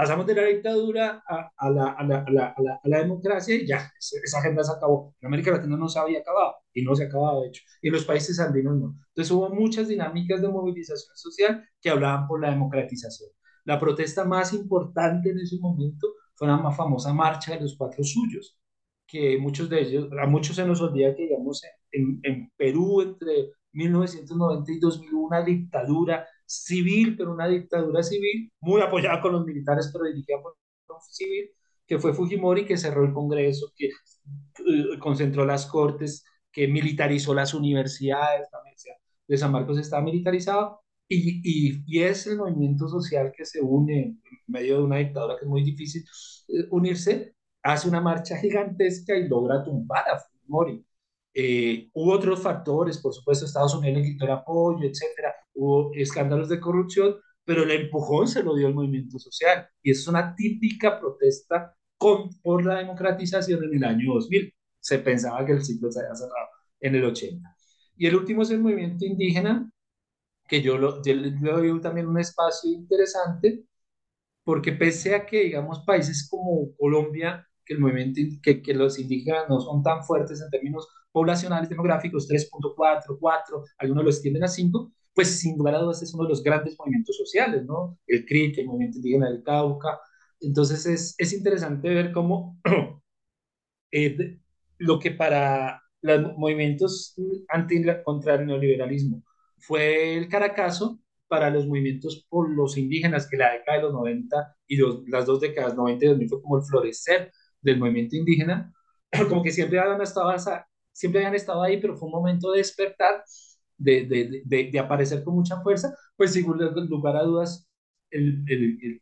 Pasamos de la dictadura a, a, la, a, la, a, la, democracia y ya, esa agenda se acabó. En América Latina no se había acabado y no se ha acabado, de hecho. Y en los países andinos no. Entonces hubo muchas dinámicas de movilización social que hablaban por la democratización. La protesta más importante en ese momento fue la más famosa marcha de los cuatro suyos, que muchos de ellos, a muchos se nos olvida que, digamos, en, en Perú entre 1990 y 2001, una dictadura civil, pero una dictadura civil, muy apoyada con los militares, pero dirigida por un civil, que fue Fujimori, que cerró el Congreso, que uh, concentró las cortes, que militarizó las universidades, la Universidad de San Marcos está militarizado, y, y, y, es el movimiento social que se une en medio de una dictadura que es muy difícil eh, unirse, hace una marcha gigantesca y logra tumbar a Fujimori. Eh, hubo otros factores, por supuesto, Estados Unidos le quitó el apoyo, etcétera, hubo escándalos de corrupción, pero el empujón se lo dio el movimiento social. Y es una típica protesta con, por la democratización en el año 2000. Se pensaba que el ciclo se había cerrado en el 80. Y el último es el movimiento indígena, que yo lo, yo le también un espacio interesante, porque pese a que, digamos, países como Colombia, que, el movimiento, que, que los indígenas no son tan fuertes en términos poblacionales demográficos, 3.4, 4, algunos lo extienden a 5, pues sin lugar a dudas es uno de los grandes movimientos sociales, ¿no? El CRIT, el movimiento indígena del Cauca. Entonces es, es interesante ver cómo (clears throat) eh, lo que para los movimientos anti contra el neoliberalismo fue el Caracazo, para los movimientos por los indígenas, que la década de los 90 y los, las dos décadas 90 y 2000 fue como el florecer del movimiento indígena, (clears throat) como que siempre habían estado, siempre habían estado ahí, pero fue un momento de despertar de, aparecer con mucha fuerza, pues sin lugar a dudas, el,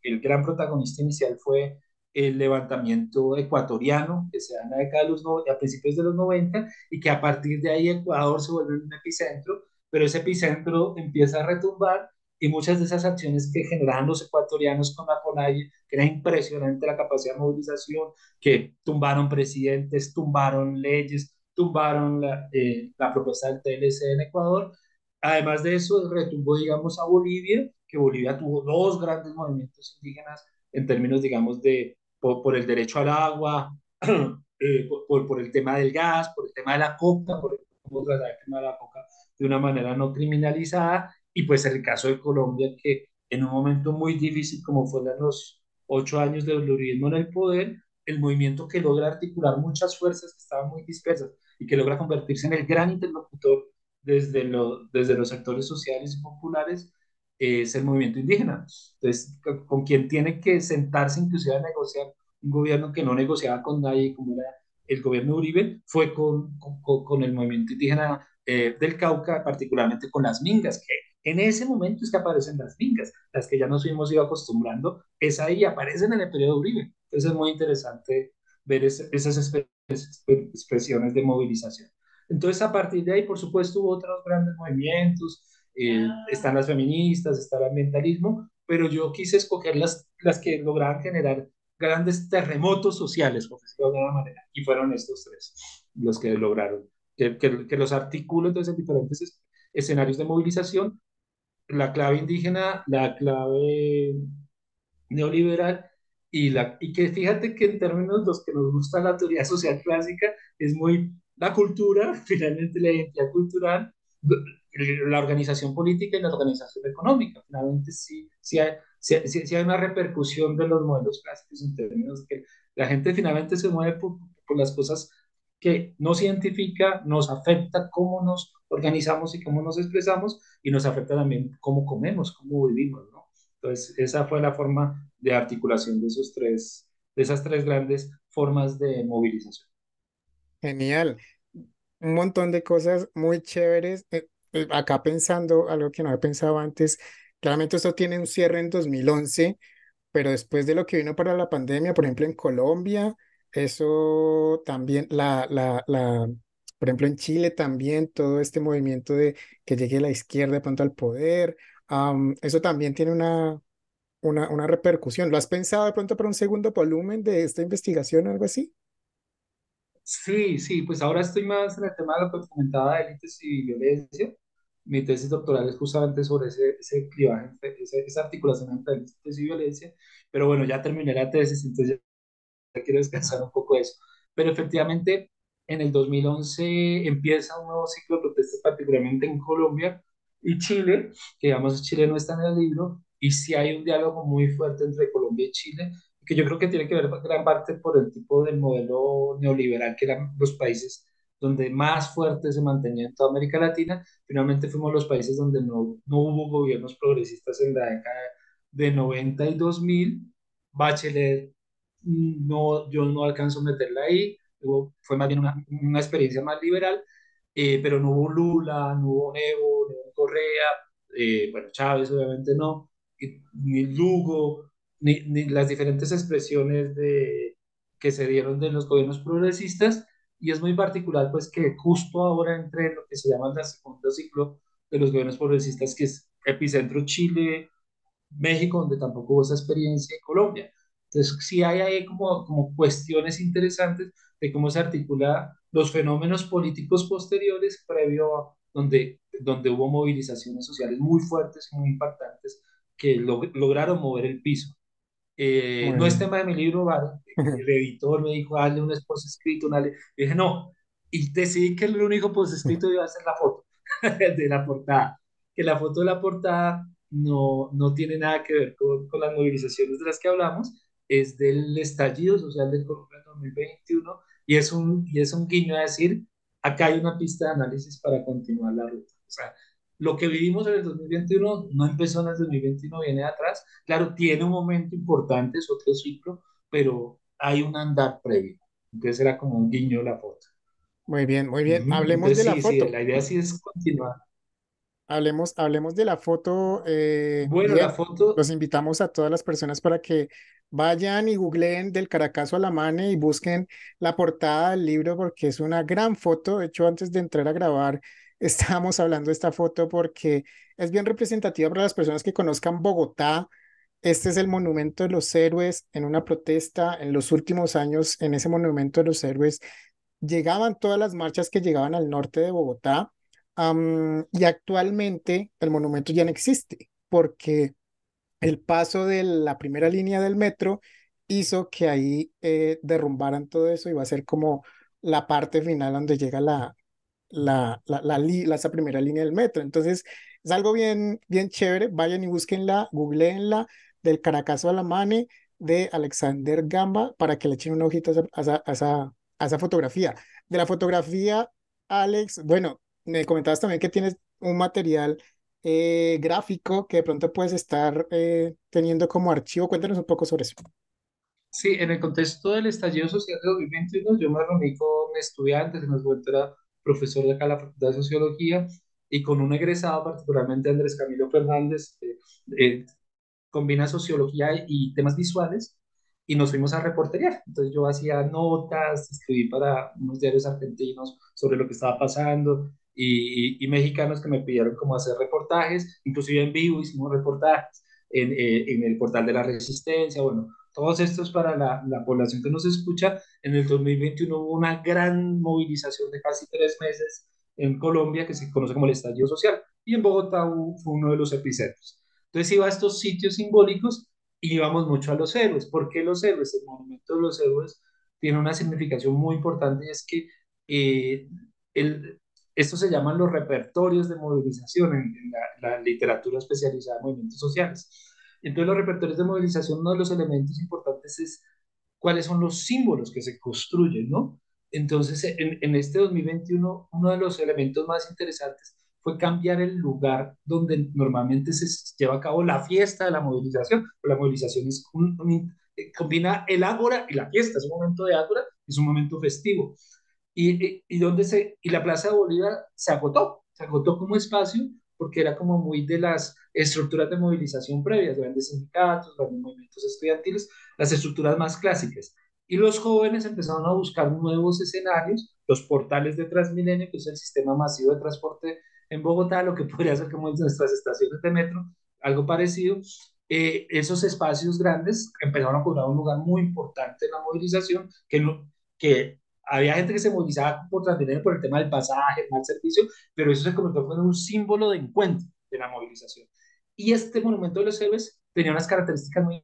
el, gran protagonista inicial fue el levantamiento ecuatoriano que se da en la década de los a principios de los 90 y que a partir de ahí Ecuador se vuelve un epicentro, pero ese epicentro empieza a retumbar y muchas de esas acciones que generaban los ecuatorianos con la CONAIE, que era impresionante la capacidad de movilización, que tumbaron presidentes, tumbaron leyes, tumbaron la, eh, la propuesta del TLC en Ecuador. Además de eso, retumbó, digamos, a Bolivia, que Bolivia tuvo dos grandes movimientos indígenas en términos, digamos, de por, por el derecho al agua, (clears throat) eh, por, por, el tema del gas, por el tema de la coca, por el tema de la coca de una manera no criminalizada, y pues el caso de Colombia, que en un momento muy difícil como fueron los ocho años del uribismo en el poder, el movimiento que logra articular muchas fuerzas que estaban muy dispersas y que logra convertirse en el gran interlocutor desde, lo, desde los sectores sociales y populares, es el movimiento indígena. Entonces, con quien tiene que sentarse inclusive a negociar un gobierno que no negociaba con nadie, como era el gobierno de Uribe, fue con, con, con el movimiento indígena eh, del Cauca, particularmente con las mingas, que en ese momento es que aparecen las mingas, las que ya nos hemos ido acostumbrando, es ahí, aparecen en el periodo Uribe. Entonces es muy interesante ver esas expresiones de movilización. Entonces a partir de ahí, por supuesto, hubo otros grandes movimientos, eh, están las feministas, está el ambientalismo, pero yo quise escoger las, las que lograban generar grandes terremotos sociales, por decirlo de alguna manera, y fueron estos tres los que lograron, que, que, que los articulo entonces en diferentes escenarios de movilización, la clave indígena, la clave neoliberal y, la, y que fíjate que en términos de los que nos gusta la teoría social clásica es muy la cultura, (laughs) finalmente la identidad cultural, la organización política y la organización económica. Finalmente sí, sí, hay, sí, sí hay una repercusión de los modelos clásicos en términos de que la gente finalmente se mueve por, por las cosas que nos identifica, nos afecta cómo nos organizamos y cómo nos expresamos y nos afecta también cómo comemos, cómo vivimos, ¿no? Entonces, esa fue la forma de articulación de, esos tres, de esas tres grandes formas de movilización. Genial. Un montón de cosas muy chéveres. Eh, eh, acá pensando algo que no había pensado antes, claramente esto tiene un cierre en 2011, pero después de lo que vino para la pandemia, por ejemplo, en Colombia, eso también, la, la, la, por ejemplo, en Chile también todo este movimiento de que llegue la izquierda de pronto al poder, eso también tiene una, una, una repercusión. ¿Lo has pensado de pronto para un segundo volumen de esta investigación o algo así? Sí, sí, pues ahora estoy más en el tema de lo que comentaba de élites y violencia. Mi tesis doctoral es justamente sobre ese, ese clivaje, esa articulación entre élites y violencia. Pero bueno, ya terminé la tesis, entonces quiero descansar un poco de eso. Pero efectivamente, en el 2011 empieza un nuevo ciclo de protestas, particularmente en Colombia y Chile, que digamos Chile no está en el libro, y sí hay un diálogo muy fuerte entre Colombia y Chile, que yo creo que tiene que ver gran parte por el tipo de modelo neoliberal que eran los países donde más fuerte se mantenía en toda América Latina. Finalmente fuimos los países donde no, no hubo gobiernos progresistas en la década de 90 y 2000. Bachelet no, yo no alcanzo a meterla ahí, fue más bien una, una experiencia más liberal, eh, pero no hubo Lula, no hubo Evo, no hubo Correa, eh, bueno, Chávez obviamente no, ni Lugo, ni, ni, las diferentes expresiones de, que se dieron de los gobiernos progresistas, y es muy particular pues que justo ahora entre lo que se llama el segundo ciclo de los gobiernos progresistas, que es epicentro Chile, México, donde tampoco hubo esa experiencia, y Colombia. Entonces, sí hay ahí como, como cuestiones interesantes de cómo se articula los fenómenos políticos posteriores previo a donde, donde hubo movilizaciones sociales muy fuertes y muy impactantes que lograron mover el piso. Eh, no es tema de mi libro, ¿vale? (laughs) el editor me dijo, hazle un esposo escrito, una le dije, no, y decidí que el único post escrito iba a ser la foto (laughs) de la portada, que la foto de la portada no, no tiene nada que ver con, con las movilizaciones de las que hablamos, es del estallido social del Colombia 2021 y es, un, y es un guiño a decir, acá hay una pista de análisis para continuar la ruta. O sea, lo que vivimos en el 2021 no empezó en el 2021, viene de atrás. Claro, tiene un momento importante, es otro ciclo, pero hay un andar previo. Entonces era como un guiño la foto. Muy bien, muy bien. Hablemos de la sí, foto. Sí, la idea sí es continuar. Hablemos, hablemos de la foto. eh, Bueno, la foto, Los invitamos a todas las personas para que vayan y googleen del Caracazo a la Mane y busquen la portada del libro porque es una gran foto. De hecho, antes de entrar a grabar, (laughs) estábamos hablando de esta foto porque es bien representativa para las personas que conozcan Bogotá. Este es el Monumento de los Héroes en una protesta. En los últimos años, en ese Monumento de los Héroes, llegaban todas las marchas que llegaban al norte de Bogotá. y actualmente el monumento ya no existe porque el paso de la primera línea del metro hizo que ahí eh, derrumbaran todo eso y va a ser como la parte final donde llega la, la, la, la, la- esa primera línea del metro. Entonces, es algo bien, bien chévere. Vayan y búsquenla, googleenla, del Caracazo a la Mane de Alexander Gamba para que le echen un ojito a esa, a esa, a esa fotografía. De la fotografía, Alex, bueno, me comentabas también que tienes un material eh, gráfico que de pronto puedes estar eh, teniendo como archivo. Cuéntanos un poco sobre eso. sí, en el contexto del estallido social de 2021, yo me reuní con estudiantes, en ese momento era profesor de acá en la Facultad de Sociología, y con un egresado, particularmente Andrés Camilo Fernández, eh, eh, combina sociología y temas visuales y nos fuimos a reportería. Entonces yo hacía notas, escribí para unos diarios argentinos sobre lo que estaba pasando y, y, y mexicanos que me pidieron como hacer reportajes, inclusive en vivo hicimos reportajes en, eh, en el portal de la Resistencia, bueno, todos estos para la, la población que nos escucha. En el 2021 hubo una gran movilización de casi tres meses en Colombia que se conoce como el estallido social y en Bogotá fue uno de los epicentros. Entonces iba a estos sitios simbólicos y íbamos mucho a los héroes. ¿Por qué los héroes? El monumento de los héroes tiene una significación muy importante y es que eh, el, estos se llaman los repertorios de movilización en, en la, la, literatura especializada en movimientos sociales. Entonces los repertorios de movilización, uno de los elementos importantes es cuáles son los símbolos que se construyen, ¿no? Entonces, en, en este 2021, uno de los elementos más interesantes fue cambiar el lugar donde normalmente se lleva a cabo la fiesta de la movilización. La movilización es un, un, combina el ágora y la fiesta, es un momento de ágora, es un momento festivo. Y, y, donde se, y la Plaza de Bolívar se agotó, se agotó como espacio porque era como muy de las estructuras de movilización previas, grandes sindicatos, grandes movimientos estudiantiles, las estructuras más clásicas. Y los jóvenes empezaron a buscar nuevos escenarios, los portales de Transmilenio, que es el sistema masivo de transporte en Bogotá, lo que (laughs) podría ser como nuestras estaciones de metro, algo parecido. Eh, esos espacios grandes empezaron a cobrar un lugar muy importante en la movilización, que, no, que había gente que se movilizaba por Transmilenio por el tema del pasaje, mal servicio, pero eso se convirtió en un símbolo de encuentro de la movilización. Y este monumento de los héroes tenía unas características muy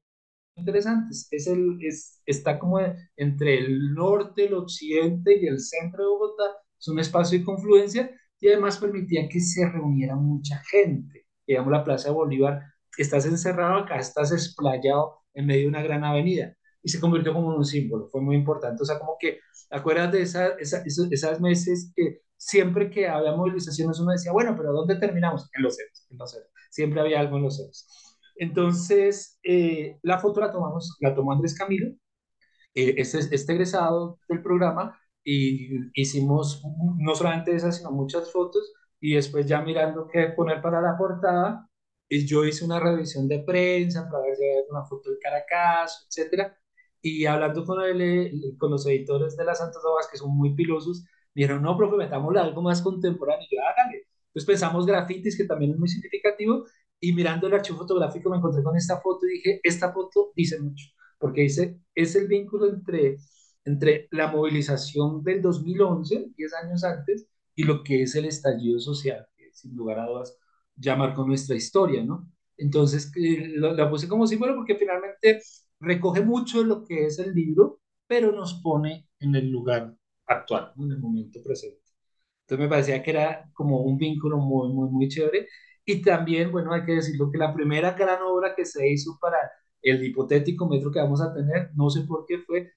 interesantes. Es el, es, está como entre el norte, el occidente y el centro de Bogotá. Es un espacio de confluencia y además permitía que se reuniera mucha gente. Digamos, la Plaza de Bolívar, estás encerrado acá, estás explayado en medio de una gran avenida y se convirtió como un símbolo, fue muy importante. O sea, como que, ¿acuerdas de esa, esa, esos, esas meses que siempre que había movilizaciones uno decía, bueno, pero ¿dónde terminamos? En los héroes, en los héroes. Siempre había algo en los héroes. Entonces, eh, la foto la tomamos, la tomó Andrés Camilo, eh, este, este egresado del programa, y hicimos no solamente esas, sino muchas fotos, y después ya mirando qué poner para la portada, y yo hice una revisión de prensa para ver si había una foto del Caracas, etcétera, y hablando con, el, con los editores de las Santas Obras, que son muy pilosos, dijeron, no, profe, metámosle algo más contemporáneo, y yo, hágale. Entonces pensamos grafitis, que también es muy significativo, y mirando el archivo fotográfico me encontré con esta foto y dije, esta foto dice mucho, porque dice, es el vínculo entre, entre la movilización del 2011, 10 años antes, y lo que es el estallido social, que sin lugar a dudas ya marcó nuestra historia, ¿no? Entonces, eh, la puse como símbolo porque finalmente recoge mucho de lo que es el libro, pero nos pone en el lugar actual, en el momento presente. Entonces me parecía que era como un vínculo muy, muy, muy chévere. Y también, bueno, hay que decirlo que la primera gran obra que se hizo para el hipotético metro que vamos a tener, no sé por qué fue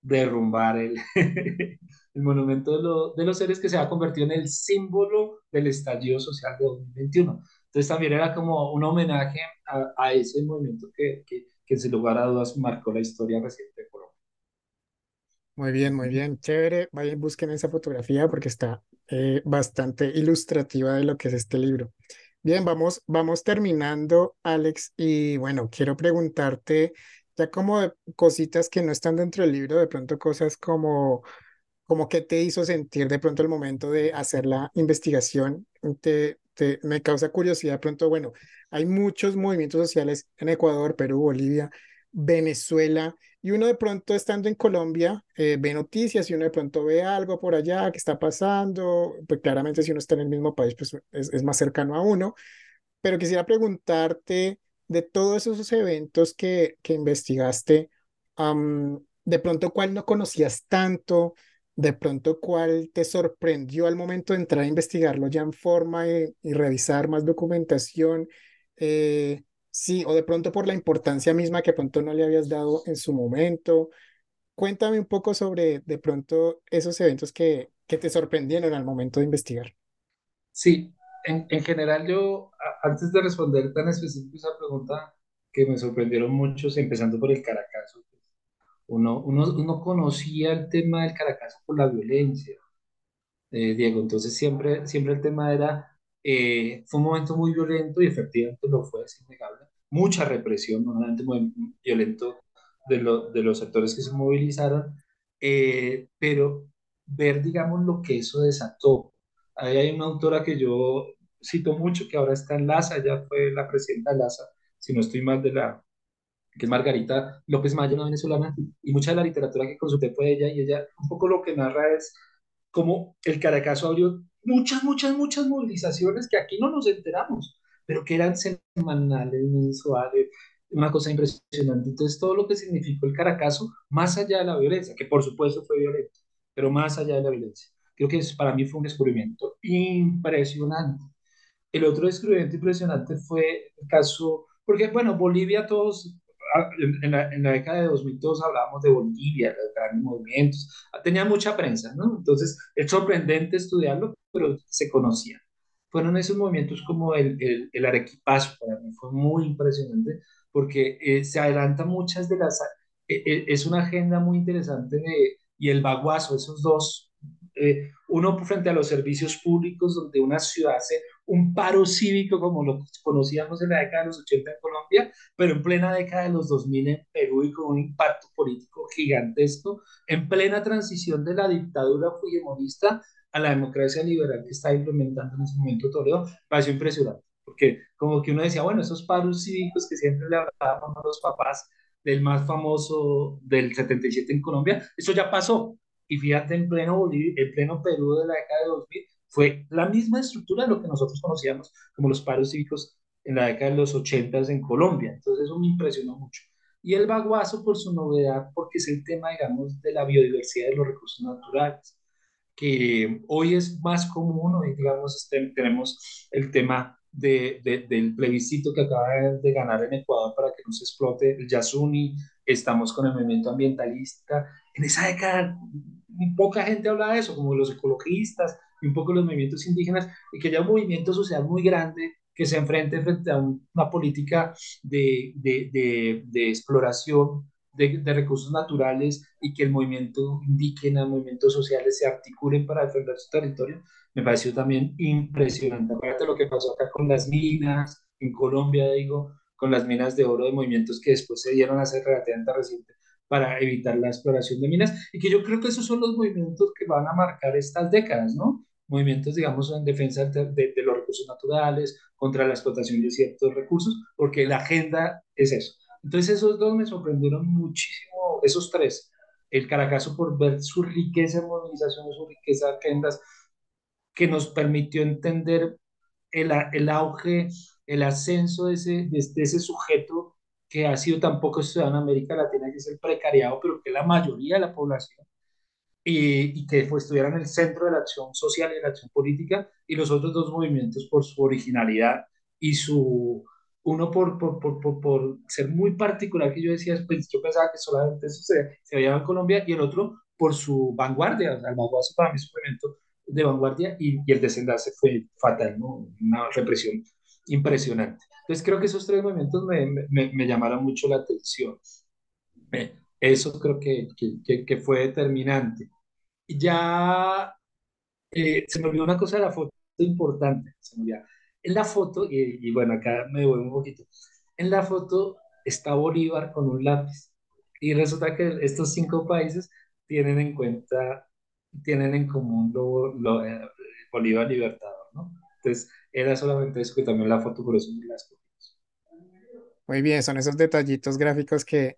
derrumbar el, (laughs) el monumento de, lo, de, los seres que se ha convertido en el símbolo del estallido social de 2021. Entonces también era como un homenaje a, a ese movimiento que, que, que, sin lugar a dudas marcó la historia reciente de Colombia. Muy bien, muy bien, chévere. Vayan, busquen esa fotografía porque está eh, bastante ilustrativa de lo que es este libro. Bien, vamos, vamos terminando, Alex, y bueno, quiero preguntarte ya como cositas que no están dentro del libro, de pronto cosas como, como qué te hizo sentir de pronto el momento de hacer la investigación, te, me causa curiosidad, pronto, bueno, hay muchos movimientos sociales en Ecuador, Perú, Bolivia, Venezuela, y uno de pronto estando en Colombia eh, ve noticias y uno de pronto ve algo por allá que está pasando, pues claramente si uno está en el mismo país, pues es, es más cercano a uno, pero quisiera preguntarte de todos esos eventos que, que investigaste, de pronto cuál no conocías tanto, de pronto cuál te sorprendió al momento de entrar a investigarlo ya en forma y, revisar más documentación, eh, sí, o de pronto por la importancia misma que pronto no le habías dado en su momento. Cuéntame un poco sobre de pronto esos eventos que, que te sorprendieron al momento de investigar. Sí, en, en general yo, antes de responder tan específico esa pregunta, que me sorprendieron muchos, empezando por el Caracazo, uno, uno, uno conocía el tema del Caracazo por la violencia, eh, Diego, entonces siempre, siempre el tema era, eh, fue un momento muy violento y efectivamente lo fue, es innegable, mucha represión, no solamente muy violento de, lo, de los actores que se movilizaron, eh, pero ver, digamos, lo que eso desató, Ahí hay una autora que yo cito mucho, que ahora está en LASA, ella fue la presidenta de LASA, si no estoy mal, de la, que es Margarita López Mayo, una venezolana, y mucha de la literatura que consulté fue ella, y ella un poco lo que narra es cómo el Caracazo abrió muchas, muchas, muchas movilizaciones que aquí no nos enteramos, pero que eran semanales, mensuales, una cosa impresionante. Entonces, todo lo que significó el Caracazo, más allá de la violencia, que por supuesto fue violento, pero más allá de la violencia Creo que para mí fue un descubrimiento impresionante. El otro descubrimiento impresionante fue el caso, porque bueno, Bolivia todos, ah, en la, en la década de 2000 todos hablábamos de Bolivia, los grandes movimientos, tenía mucha prensa, ¿no? Entonces es sorprendente estudiarlo, pero se conocía. Fueron esos movimientos como el, el, el arequipazo, para mí fue muy impresionante, porque eh, se adelanta muchas de las... Eh, es una agenda muy interesante de, y el baguazo, esos dos eh, uno frente a los servicios públicos, donde una ciudad hace un paro cívico como lo conocíamos en la década de los 80 en Colombia, pero en plena década de los 2000 en Perú y con un impacto político gigantesco, en plena transición de la dictadura fujimorista a la democracia liberal que está implementando en ese momento Toledo, pareció impresionante, porque como que uno decía, bueno, esos paros cívicos que siempre le hablábamos a los papás del más famoso del 77 en Colombia, eso ya pasó, y fíjate, en pleno, Bolivia, en pleno Perú de la década de 2000, fue la misma estructura de lo que nosotros conocíamos como los paros cívicos en la década de los 80 en Colombia. Entonces eso me impresionó mucho. Y el baguazo por su novedad, porque es el tema, digamos, de la biodiversidad de los recursos naturales, que hoy es más común, hoy, digamos, este, tenemos el tema de, del plebiscito que acaba de ganar en Ecuador para que no se explote el Yasuni, estamos con el movimiento ambientalista. En esa década poca gente habla de eso, como los ecologistas y un poco los movimientos indígenas, y que haya un movimiento social muy grande que se enfrente frente a una política de, de, de, exploración de, recursos naturales y que el movimiento indígena, movimientos sociales se articulen para defender su territorio, me pareció también impresionante. Aparte de lo que pasó acá con las minas, en Colombia, digo, con las minas de oro de movimientos que después se dieron a ser relativamente reciente para evitar la exploración de minas y que yo creo que esos son los movimientos que van a marcar estas décadas, ¿no? Movimientos, digamos, en defensa de, de, los recursos naturales, contra la explotación de ciertos recursos, porque la agenda es eso. Entonces esos dos me sorprendieron muchísimo, esos tres. El Caracazo por ver su riqueza en movilizaciones, su riqueza de agendas, que nos permitió entender el, el auge el ascenso de ese, de, ese sujeto que ha sido tan poco estudiado en América Latina, que es el precariado, pero que es la mayoría de la población, y, y que fue, estuviera en el centro de la acción social y de la acción política, y los otros dos movimientos por su originalidad y su, uno por, por, por, por, ser muy particular, que yo decía, pues yo pensaba que solamente eso se, se veía en Colombia, y el otro por su vanguardia, el vanguardia para mí es un movimiento de vanguardia, y, y el desenlace fue fatal, ¿no? una represión impresionante. Entonces creo que esos tres movimientos me, me, me llamaron mucho la atención. Eso creo que, que, que, fue determinante. Ya eh, se me olvidó una cosa de la foto importante, se me. En la foto, y, y bueno, acá me voy un poquito, en la foto está Bolívar con un lápiz. Y resulta que estos cinco países tienen en cuenta, tienen en común lo, lo, eh, Bolívar Libertador, ¿no? Entonces, era solamente eso que también la foto, por eso me la escogimos. Muy bien, son esos detallitos gráficos que,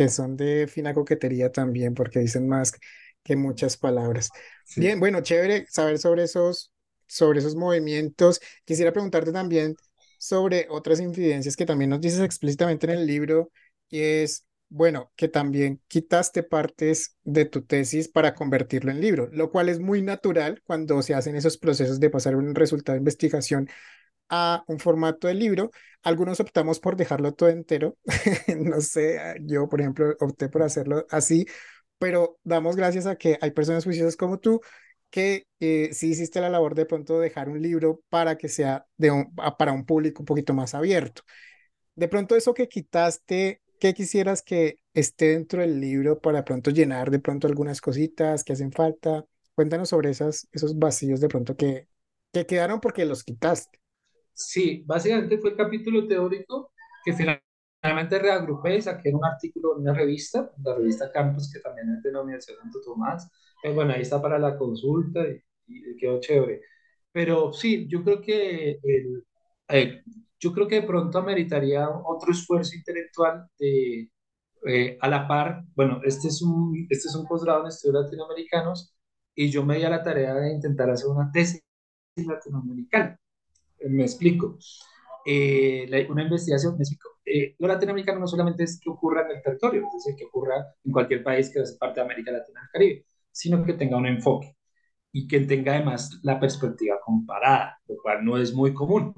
que son de fina coquetería también, porque dicen más que muchas palabras. Sí. Bien, bueno, chévere saber sobre esos, sobre esos movimientos. Quisiera preguntarte también sobre otras incidencias que también nos dices explícitamente en el libro, y es, bueno, que también quitaste partes de tu tesis para convertirlo en libro, lo cual es muy natural cuando se hacen esos procesos de pasar un resultado de investigación a un formato de libro. Algunos optamos por dejarlo todo entero. (laughs) No sé, yo, por ejemplo, opté por hacerlo así, pero damos gracias a que hay personas juiciosas como tú que eh, sí hiciste la labor de pronto dejar un libro para que sea de un, para un público un poquito más abierto. De pronto eso que quitaste, ¿qué quisieras que esté dentro del libro para pronto llenar de pronto algunas cositas que hacen falta? Cuéntanos sobre esas, esos vacíos de pronto que, que quedaron porque los quitaste. Sí, básicamente fue el capítulo teórico que finalmente reagrupé saqué un artículo en una revista, la revista Campus, que también es de la Universidad de Santo Tomás. Eh, bueno, ahí está para la consulta y, y quedó chévere. Pero sí, yo creo que el, eh, yo creo que de pronto ameritaría otro esfuerzo intelectual de, eh, a la par, bueno, este es un, este es un posgrado en estudios latinoamericanos y yo me di a la tarea de intentar hacer una tesis latinoamericana. Me explico. Eh, la- una investigación, me explico. Eh, lo latinoamericano no solamente es que ocurra en el territorio, es decir, que ocurra en cualquier país que hace parte de América Latina y el Caribe, sino que tenga un enfoque y que tenga además la perspectiva comparada, lo cual no es muy común,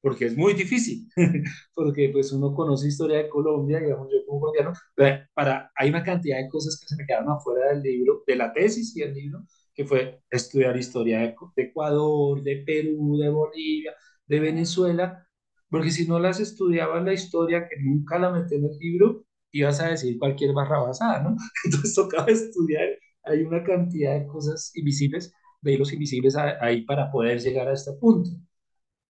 porque es muy difícil, (laughs) porque pues uno conoce historia de Colombia, digamos yo como colombiano, pero para, hay una cantidad de cosas que se me quedaron afuera del libro, de la tesis y del libro, que fue estudiar historia de, Ecuador, de Perú, de Bolivia, de Venezuela, porque si no las estudiabas la historia, que nunca la metí en el libro, ibas a decir cualquier barra basada, ¿no? (laughs) Entonces tocaba estudiar, hay una cantidad de cosas invisibles, de hilos invisibles ahí para poder llegar a este punto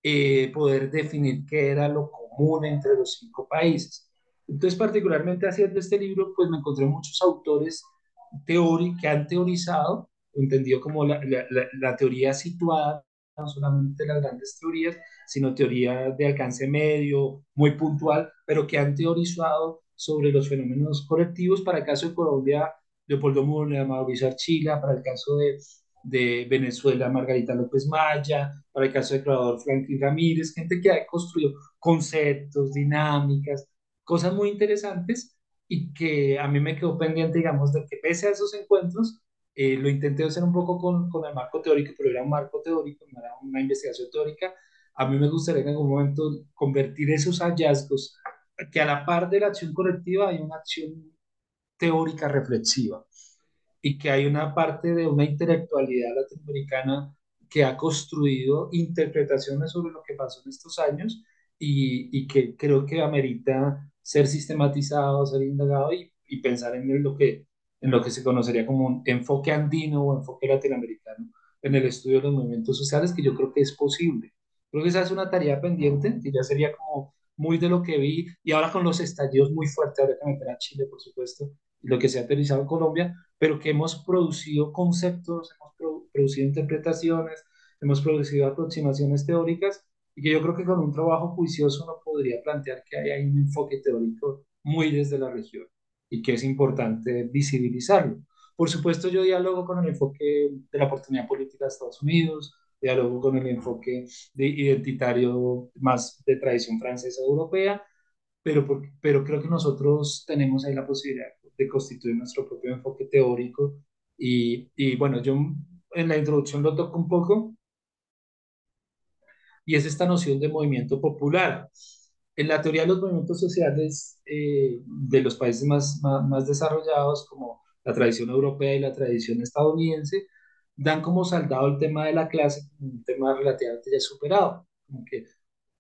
eh, poder definir qué era lo común entre los cinco países. Entonces, particularmente haciendo este libro, pues me encontré muchos autores teori que han teorizado, entendido como la, la, la, teoría situada, no solamente las grandes teorías, sino teoría de alcance medio, muy puntual, pero que han teorizado sobre los fenómenos colectivos. Para el caso de Colombia, Leopoldo Murner, Mauricio Archila, para el caso de, de Venezuela, Margarita López Maya, para el caso de Ecuador, Franklin Ramírez, gente que ha construido conceptos, dinámicas, cosas muy interesantes y que a mí me quedó pendiente, digamos, de que pese a esos encuentros, eh, lo intenté hacer un poco con, con el marco teórico, pero era un marco teórico, no era una investigación teórica. A mí me gustaría en algún momento convertir esos hallazgos, que a la par de la acción colectiva hay una acción teórica reflexiva y que hay una parte de una intelectualidad latinoamericana que ha construido interpretaciones sobre lo que pasó en estos años y, y que creo que amerita ser sistematizado, ser indagado y, y pensar en lo, que, en lo que se conocería como un enfoque andino o enfoque latinoamericano en el estudio de los movimientos sociales, que yo creo que es posible. Creo que esa es una tarea pendiente, que ya sería como muy de lo que vi, y ahora con los estallidos muy fuertes, ahora que meter a Chile, por supuesto, y lo que se ha aterrizado en Colombia, pero que hemos producido conceptos, hemos produ- producido interpretaciones, hemos producido aproximaciones teóricas y que yo creo que con un trabajo juicioso uno podría plantear que hay, hay un enfoque teórico muy desde la región y que es importante visibilizarlo. Por supuesto, yo diálogo con el enfoque de la oportunidad política de Estados Unidos, diálogo con el enfoque de identitario más de tradición francesa europea, pero, por- pero creo que nosotros tenemos ahí la posibilidad de constituir nuestro propio enfoque teórico y, y bueno, yo en la introducción lo toco un poco y es esta noción de movimiento popular. En la teoría de los movimientos sociales eh, de los países más, más, más desarrollados, como la tradición europea y la tradición estadounidense, dan como saldado el tema de la clase un tema relativamente ya superado, como que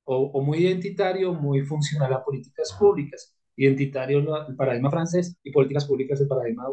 o, o muy identitario, muy funcional a políticas públicas. Identitario el paradigma francés y políticas públicas el paradigma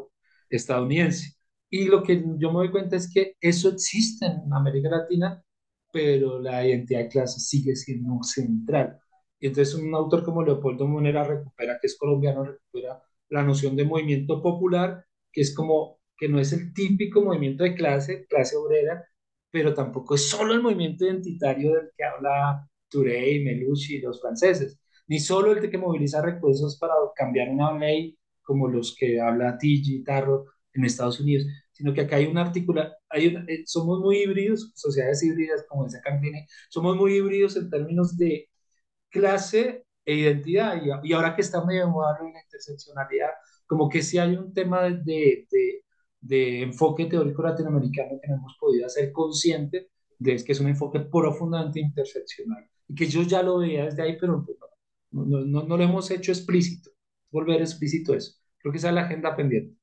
estadounidense. Y lo que yo me doy cuenta es que eso existe en América Latina, pero la identidad de clase sigue siendo central. Y entonces un autor como Leopoldo Monera recupera, que es colombiano, recupera la noción de movimiento popular, que es como que no es el típico movimiento de clase, clase obrera, pero tampoco es solo el movimiento identitario del que habla Touré, Melucci y los franceses, ni solo el de que moviliza recursos para cambiar una ley como los que habla Tigi, Tarro en Estados Unidos, sino que acá hay un articular, hay eh, somos muy híbridos, sociedades híbridas como dice Campini, somos muy híbridos en términos de clase e identidad, y, ahora que está medio moda la interseccionalidad, como que sí hay un tema de, de, de, enfoque teórico latinoamericano que no hemos podido hacer consciente de que es un enfoque profundamente interseccional, y que yo ya lo veía desde ahí, pero pues no, no, no, no lo hemos hecho explícito, volver explícito eso. Creo que esa es la agenda pendiente.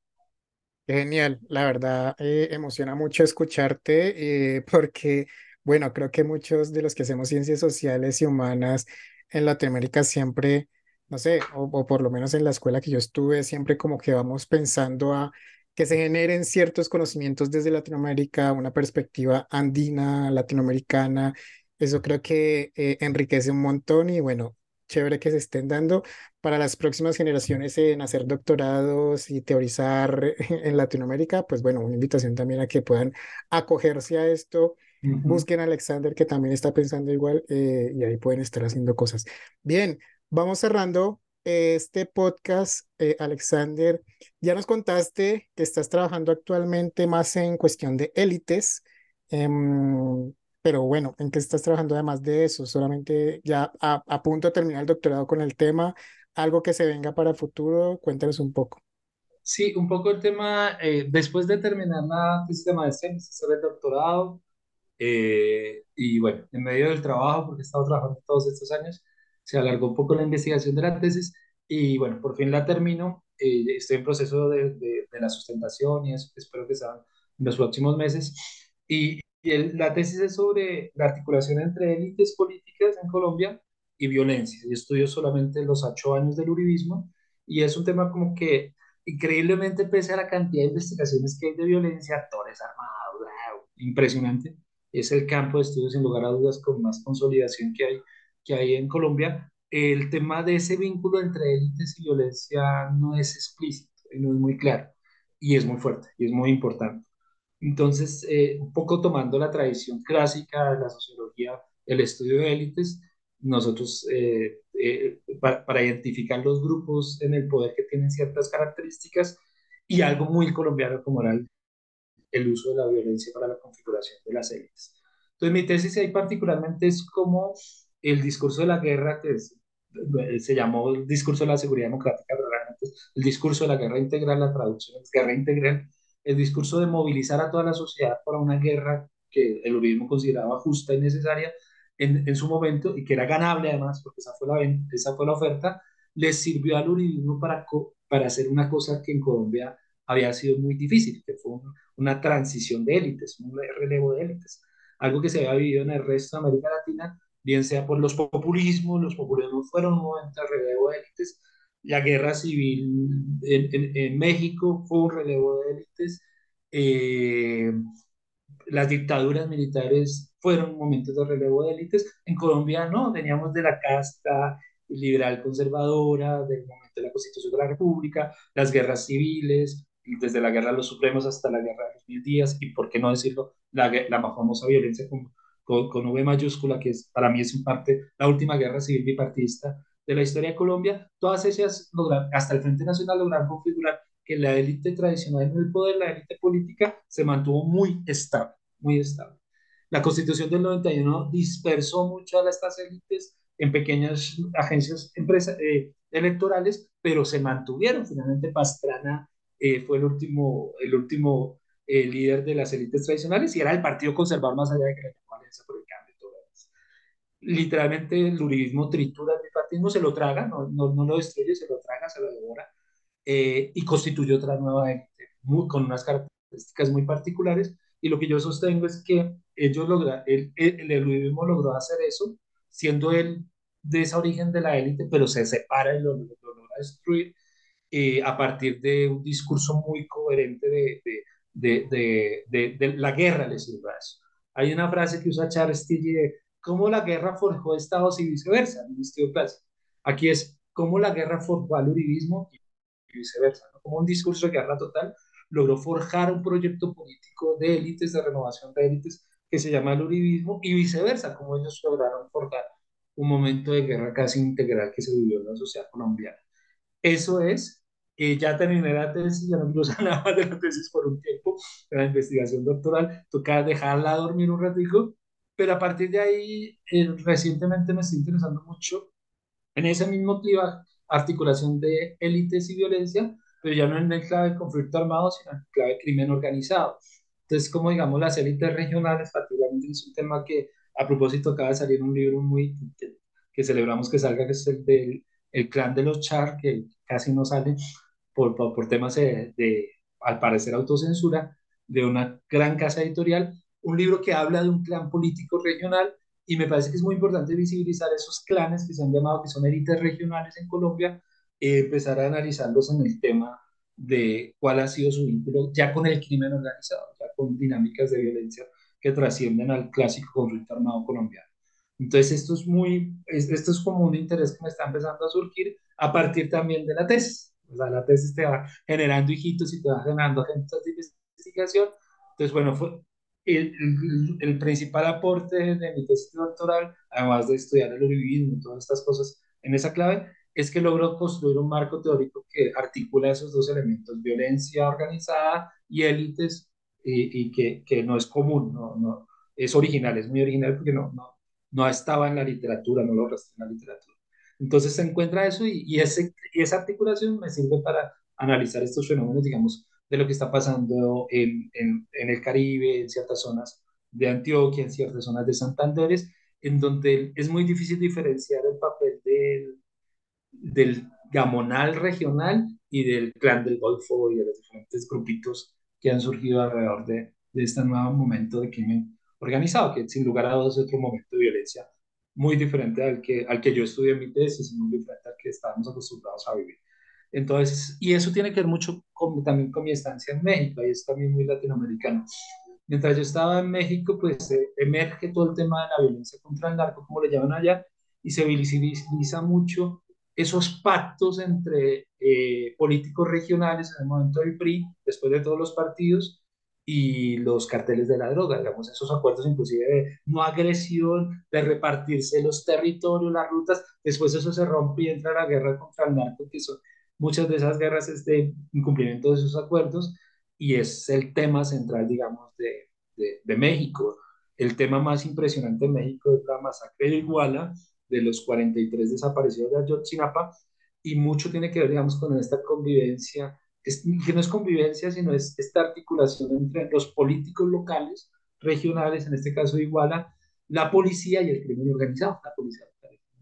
Genial, la verdad eh, emociona mucho escucharte eh, porque, bueno, creo que muchos de los que hacemos ciencias sociales y humanas en Latinoamérica siempre, no sé, o, por lo menos en la escuela que yo estuve, siempre como que vamos pensando a que se generen ciertos conocimientos desde Latinoamérica, una perspectiva andina, latinoamericana. Eso creo que eh, enriquece un montón y bueno, chévere que se estén dando para las próximas generaciones en hacer doctorados y teorizar (laughs) en Latinoamérica, pues bueno, una invitación también a que puedan acogerse a esto. Busquen a Alexander, que también está pensando igual, eh, y ahí pueden estar haciendo cosas. Bien, vamos cerrando este podcast, eh, Alexander. Ya nos contaste que estás trabajando actualmente más en cuestión de élites. Em, pero bueno, ¿en qué estás trabajando además de eso? Solamente ya a, punto de terminar el doctorado con el tema, algo que se venga para el futuro, cuéntanos un poco. Sí, un poco el tema, eh, después de terminar la tesis de maestría, empecé el doctorado, eh, y bueno, en medio del trabajo, porque he estado trabajando todos estos años, se alargó un poco la investigación de la tesis, y bueno, por fin la termino, eh, estoy en proceso de, de, de, la sustentación y espero que sean en los próximos meses, y, y la tesis es sobre la articulación entre élites políticas en Colombia y violencia. Yo estudio solamente los ocho años del uribismo y es un tema como que increíblemente pese a la cantidad de investigaciones que hay de violencia, actores armados, impresionante. Es el campo de estudios sin lugar a dudas con más consolidación que hay, que hay en Colombia. El tema de ese vínculo entre élites y violencia no es explícito no es muy claro y es muy fuerte y es muy importante. Entonces, eh, un poco tomando la tradición clásica de la sociología, el estudio de élites, nosotros, eh, eh, para, identificar los grupos en el poder que tienen ciertas características y algo muy colombiano como era uso de la violencia para la configuración de las élites. Entonces, mi tesis ahí particularmente es como el discurso de la guerra, que se llamó el discurso de la seguridad democrática, realmente el discurso de la guerra integral, la traducción es guerra integral, el discurso de movilizar a toda la sociedad para una guerra que el uribismo consideraba justa y necesaria en, en su momento y que era ganable además, porque esa fue la, esa fue la oferta, les sirvió al uribismo para, para hacer una cosa que en Colombia había sido muy difícil, que fue una transición de élites, un relevo de élites, algo que se había vivido en el resto de América Latina, bien sea por los populismos, los populismos fueron un momento de relevo de élites, la guerra civil en, en, México fue un relevo de élites. Eh, las dictaduras militares fueron momentos de relevo de élites. En Colombia no, teníamos de la casta liberal conservadora, del momento de la Constitución de la República, las guerras civiles, desde la guerra de los supremos hasta la guerra de los mil días, y por qué no decirlo, la, la más famosa violencia con, con, con, V mayúscula, que es, para mí es en parte la última guerra civil bipartista de la historia de Colombia, todas ellas logran, hasta el Frente Nacional lograron configurar que la élite tradicional en el poder, la élite política, se mantuvo muy estable, muy estable. La constitución del 91 dispersó mucho a estas élites en pequeñas agencias empresa, eh, electorales, pero se mantuvieron. Finalmente Pastrana eh, fue el último, el último eh, líder de las élites tradicionales y era el partido conservador más allá de que la Alianza por el Cambio. Todo eso. Literalmente el uribismo tritura se lo traga, no, no, no lo destruye, se lo traga, se lo devora, eh, y constituye otra nueva élite, con unas características muy particulares, y lo que yo sostengo es que ellos logra, el, el, el logró hacer eso, siendo él de esa origen de la élite, pero se separa y lo, lo logra destruir, eh, a partir de un discurso muy coherente de, de, de, de, la guerra le sirva eso. Hay una frase que usa Charles Tilly de cómo la guerra forjó estados y viceversa, en estilo clásico. Aquí es cómo la guerra forjó al uribismo y viceversa, como un discurso de guerra total logró forjar un proyecto político de élites, de renovación de élites, que se llama el uribismo, y viceversa, como ellos lograron forjar un momento de guerra casi integral que se vivió en la sociedad colombiana. Eso es, eh, ya terminé la tesis, ya no quiero usar (laughs) nada de la tesis por un tiempo, la investigación doctoral, toca dejarla dormir un ratico, pero a partir de ahí, eh, recientemente me estoy interesando mucho en ese mismo clima, articulación de élites y violencia, pero ya no en el clave de conflicto armado, sino en el clave de crimen organizado. Entonces, como digamos, las élites regionales, particularmente es un tema que a propósito acaba de salir un libro muy que, celebramos que salga, que es el del el clan de los Char, que casi no sale por, por, temas de, de, al parecer, autocensura, de una gran casa editorial, un libro que habla de un clan político regional y me parece que es muy importante visibilizar esos clanes que se han llamado, que son élites regionales en Colombia, empezar a analizarlos en el tema de cuál ha sido su vínculo ya con el crimen organizado, ya con dinámicas de violencia que trascienden al clásico conflicto armado colombiano. Entonces, esto es muy, esto es como un interés que me está empezando a surgir a partir también de la tesis. O sea, la tesis te va generando hijitos y te va generando agentes de investigación. Entonces, bueno, fue el, principal aporte de mi tesis doctoral, además de estudiar el uribismo y todas estas cosas en esa clave, es que logró construir un marco teórico que articula esos dos elementos, violencia organizada y élites, y, que, no es común, no, no, es original, es muy original porque no, no, no estaba en la literatura, no lo rastreé en la literatura. Entonces se encuentra eso y, y, ese, y esa articulación me sirve para analizar estos fenómenos, digamos, de lo que está pasando en, en, en el Caribe, en ciertas zonas de Antioquia, en ciertas zonas de Santander, en donde es muy difícil diferenciar el papel del del gamonal regional y del clan del Golfo y de los diferentes grupitos que han surgido alrededor de, de este nuevo momento de crimen organizado, que sin lugar a dudas es otro momento de violencia muy diferente al que, al que yo estudié en mi tesis, muy diferente al que estábamos acostumbrados a vivir. Entonces, y eso tiene que ver mucho con, también con mi estancia en México, y es también muy latinoamericano. Mientras yo estaba en México, pues eh, emerge todo el tema de la violencia contra el narco, como le llaman allá, y se visibiliza mucho esos pactos entre eh, políticos regionales en el momento del PRI, después de todos los partidos, y los carteles de la droga, digamos, esos acuerdos inclusive de no agresión, de repartirse los territorios, las rutas, después eso se rompe y entra la guerra contra el narco, que son muchas de esas guerras es de incumplimiento de esos acuerdos, y es el tema central, digamos, de, de, de México. El tema más impresionante de México es la masacre de Iguala, de los 43 desaparecidos de Ayotzinapa, y mucho tiene que ver, digamos, con esta convivencia, que no es convivencia, sino es esta articulación entre los políticos locales, regionales, en este caso Iguala, la policía y el crimen organizado, la policía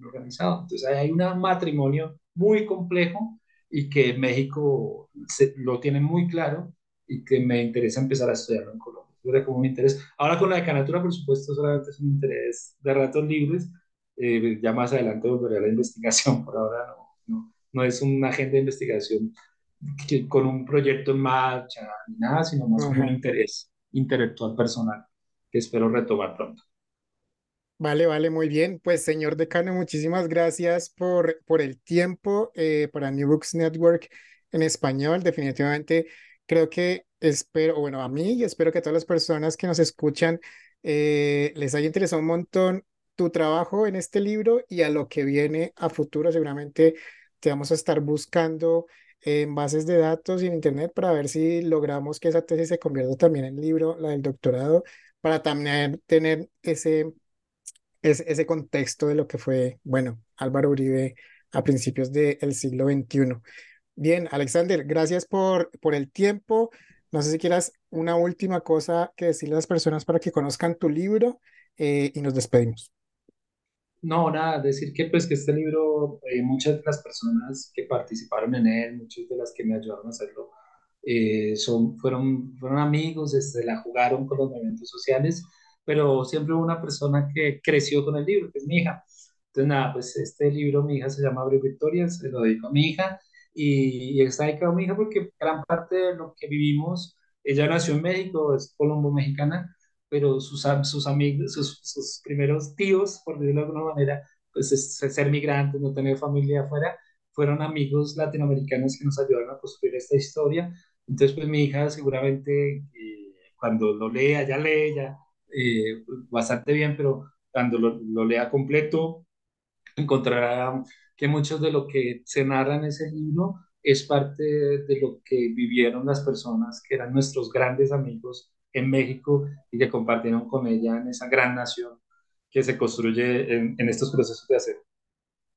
organizado. Entonces hay un matrimonio muy complejo y que México se, lo tiene muy claro y que me interesa empezar a estudiarlo en Colombia. Como un interés. Ahora con la decanatura, por supuesto, solamente es un interés de ratos libres, eh, ya más adelante volveré a la investigación, por ahora no, no, no es una agenda de investigación que, con un proyecto en marcha ni nada, sino más como un interés intelectual personal que espero retomar pronto. Vale, vale, muy bien. Pues señor decano, muchísimas gracias por, por el tiempo eh, para New Books Network en español. Definitivamente creo que espero, bueno, a mí y espero que a todas las personas que nos escuchan eh, les haya interesado un montón tu trabajo en este libro y a lo que viene a futuro. Seguramente te vamos a estar buscando en bases de datos y en internet para ver si logramos que esa tesis se convierta también en libro, la del doctorado, para también tener ese, ese, contexto de lo que fue, bueno, Álvaro Uribe a principios del siglo XXI. Bien, Alexander, gracias por, por el tiempo. No sé si quieras una última cosa que decirle a las personas para que conozcan tu libro eh, y nos despedimos. No, nada, decir que pues que este libro, eh, muchas de las personas que participaron en él, muchas de las que me ayudaron a hacerlo, eh, son, fueron, fueron amigos, este, la jugaron con los movimientos sociales, pero siempre hubo una persona que creció con el libro, que es mi hija. Entonces, nada, pues este libro, mi hija se llama Abril Victoria, se lo dedico a mi hija, y, y está dedicado a mi hija porque gran parte de lo que vivimos ella nació en México, es colombo-mexicana, pero sus, sus amigos, sus, sus, primeros tíos, por decirlo de alguna manera, pues es, ser migrantes, no tener familia afuera, fueron amigos latinoamericanos que nos ayudaron a construir esta historia. Entonces, pues mi hija seguramente eh, cuando lo lea, ya lee ya eh, bastante bien, pero cuando lo, lo, lea completo, encontrará que muchos de lo que se narra en ese libro es parte de lo que vivieron las personas que eran nuestros grandes amigos en México y que compartieron con ella en esa gran nación que se construye en, en estos procesos de hacer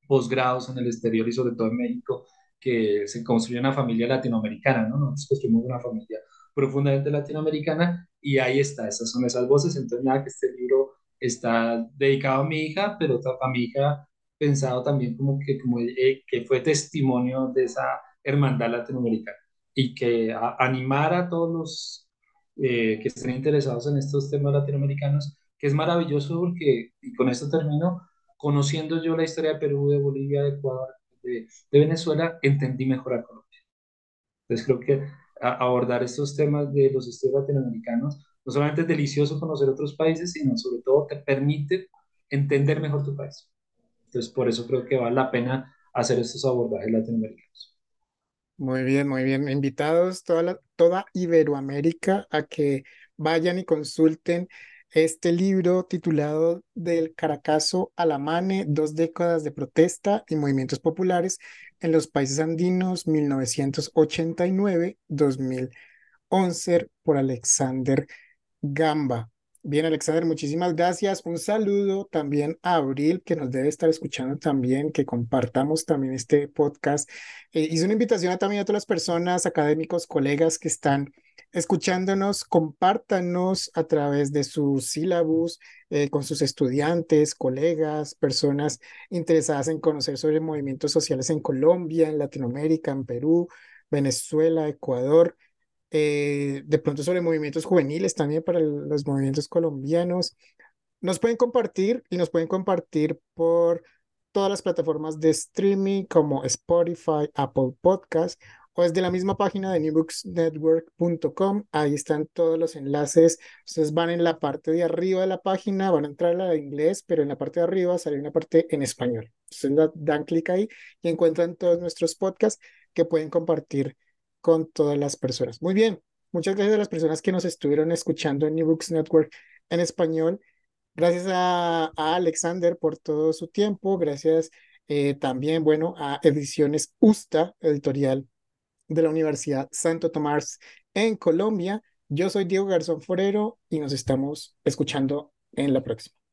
posgrados en el exterior y sobre todo en México, que se construye una familia latinoamericana, ¿no? Nosotros construimos una familia profundamente latinoamericana y ahí está, esas son esas voces. Entonces, nada, que este libro está dedicado a mi hija, pero a mi hija pensado también como que, como, eh, que fue testimonio de esa hermandad latinoamericana y que a, a todos los eh, que estén interesados en estos temas latinoamericanos, que es maravilloso porque, y con esto termino, conociendo yo la historia de Perú, de Bolivia, de Ecuador, de, Venezuela, entendí mejor a Colombia. Entonces creo que abordar estos temas de los estudios latinoamericanos no solamente es delicioso conocer otros países, sino sobre todo te permite entender mejor tu país. Entonces por eso creo que vale la pena hacer estos abordajes latinoamericanos. Muy bien, muy bien. Invitados toda, toda Iberoamérica a que vayan y consulten este libro titulado Del Caracazo a la Mane, dos décadas de protesta y movimientos populares en los países andinos 1989-2011 por Alexander Gamba. Bien, Alexander, muchísimas gracias. Un saludo también a Abril, que nos debe estar escuchando también, que compartamos también este podcast. Eh, hice una invitación también a todas las personas, académicos, colegas que están escuchándonos, compártanos a través de su sílabus eh, con sus estudiantes, colegas, personas interesadas en conocer sobre movimientos sociales en Colombia, en Latinoamérica, en Perú, Venezuela, Ecuador. Eh, de pronto sobre movimientos juveniles también para los movimientos colombianos. Nos pueden compartir y nos pueden compartir por todas las plataformas de streaming como Spotify, Apple Podcast o desde la misma página de newbooksnetwork.com. Ahí están todos los enlaces. Ustedes van en la parte de arriba de la página, van a entrar a la de inglés, pero en la parte de arriba sale una parte en español. Ustedes dan clic ahí y encuentran todos nuestros podcasts que pueden compartir con todas las personas. Muy bien, muchas gracias a las personas que nos estuvieron escuchando en New Books Network en español. Gracias a, Alexander por todo su tiempo. Gracias eh, también, bueno, a Ediciones USTA, editorial de la Universidad Santo Tomás en Colombia. Yo soy Diego Garzón Forero y nos estamos escuchando en la próxima.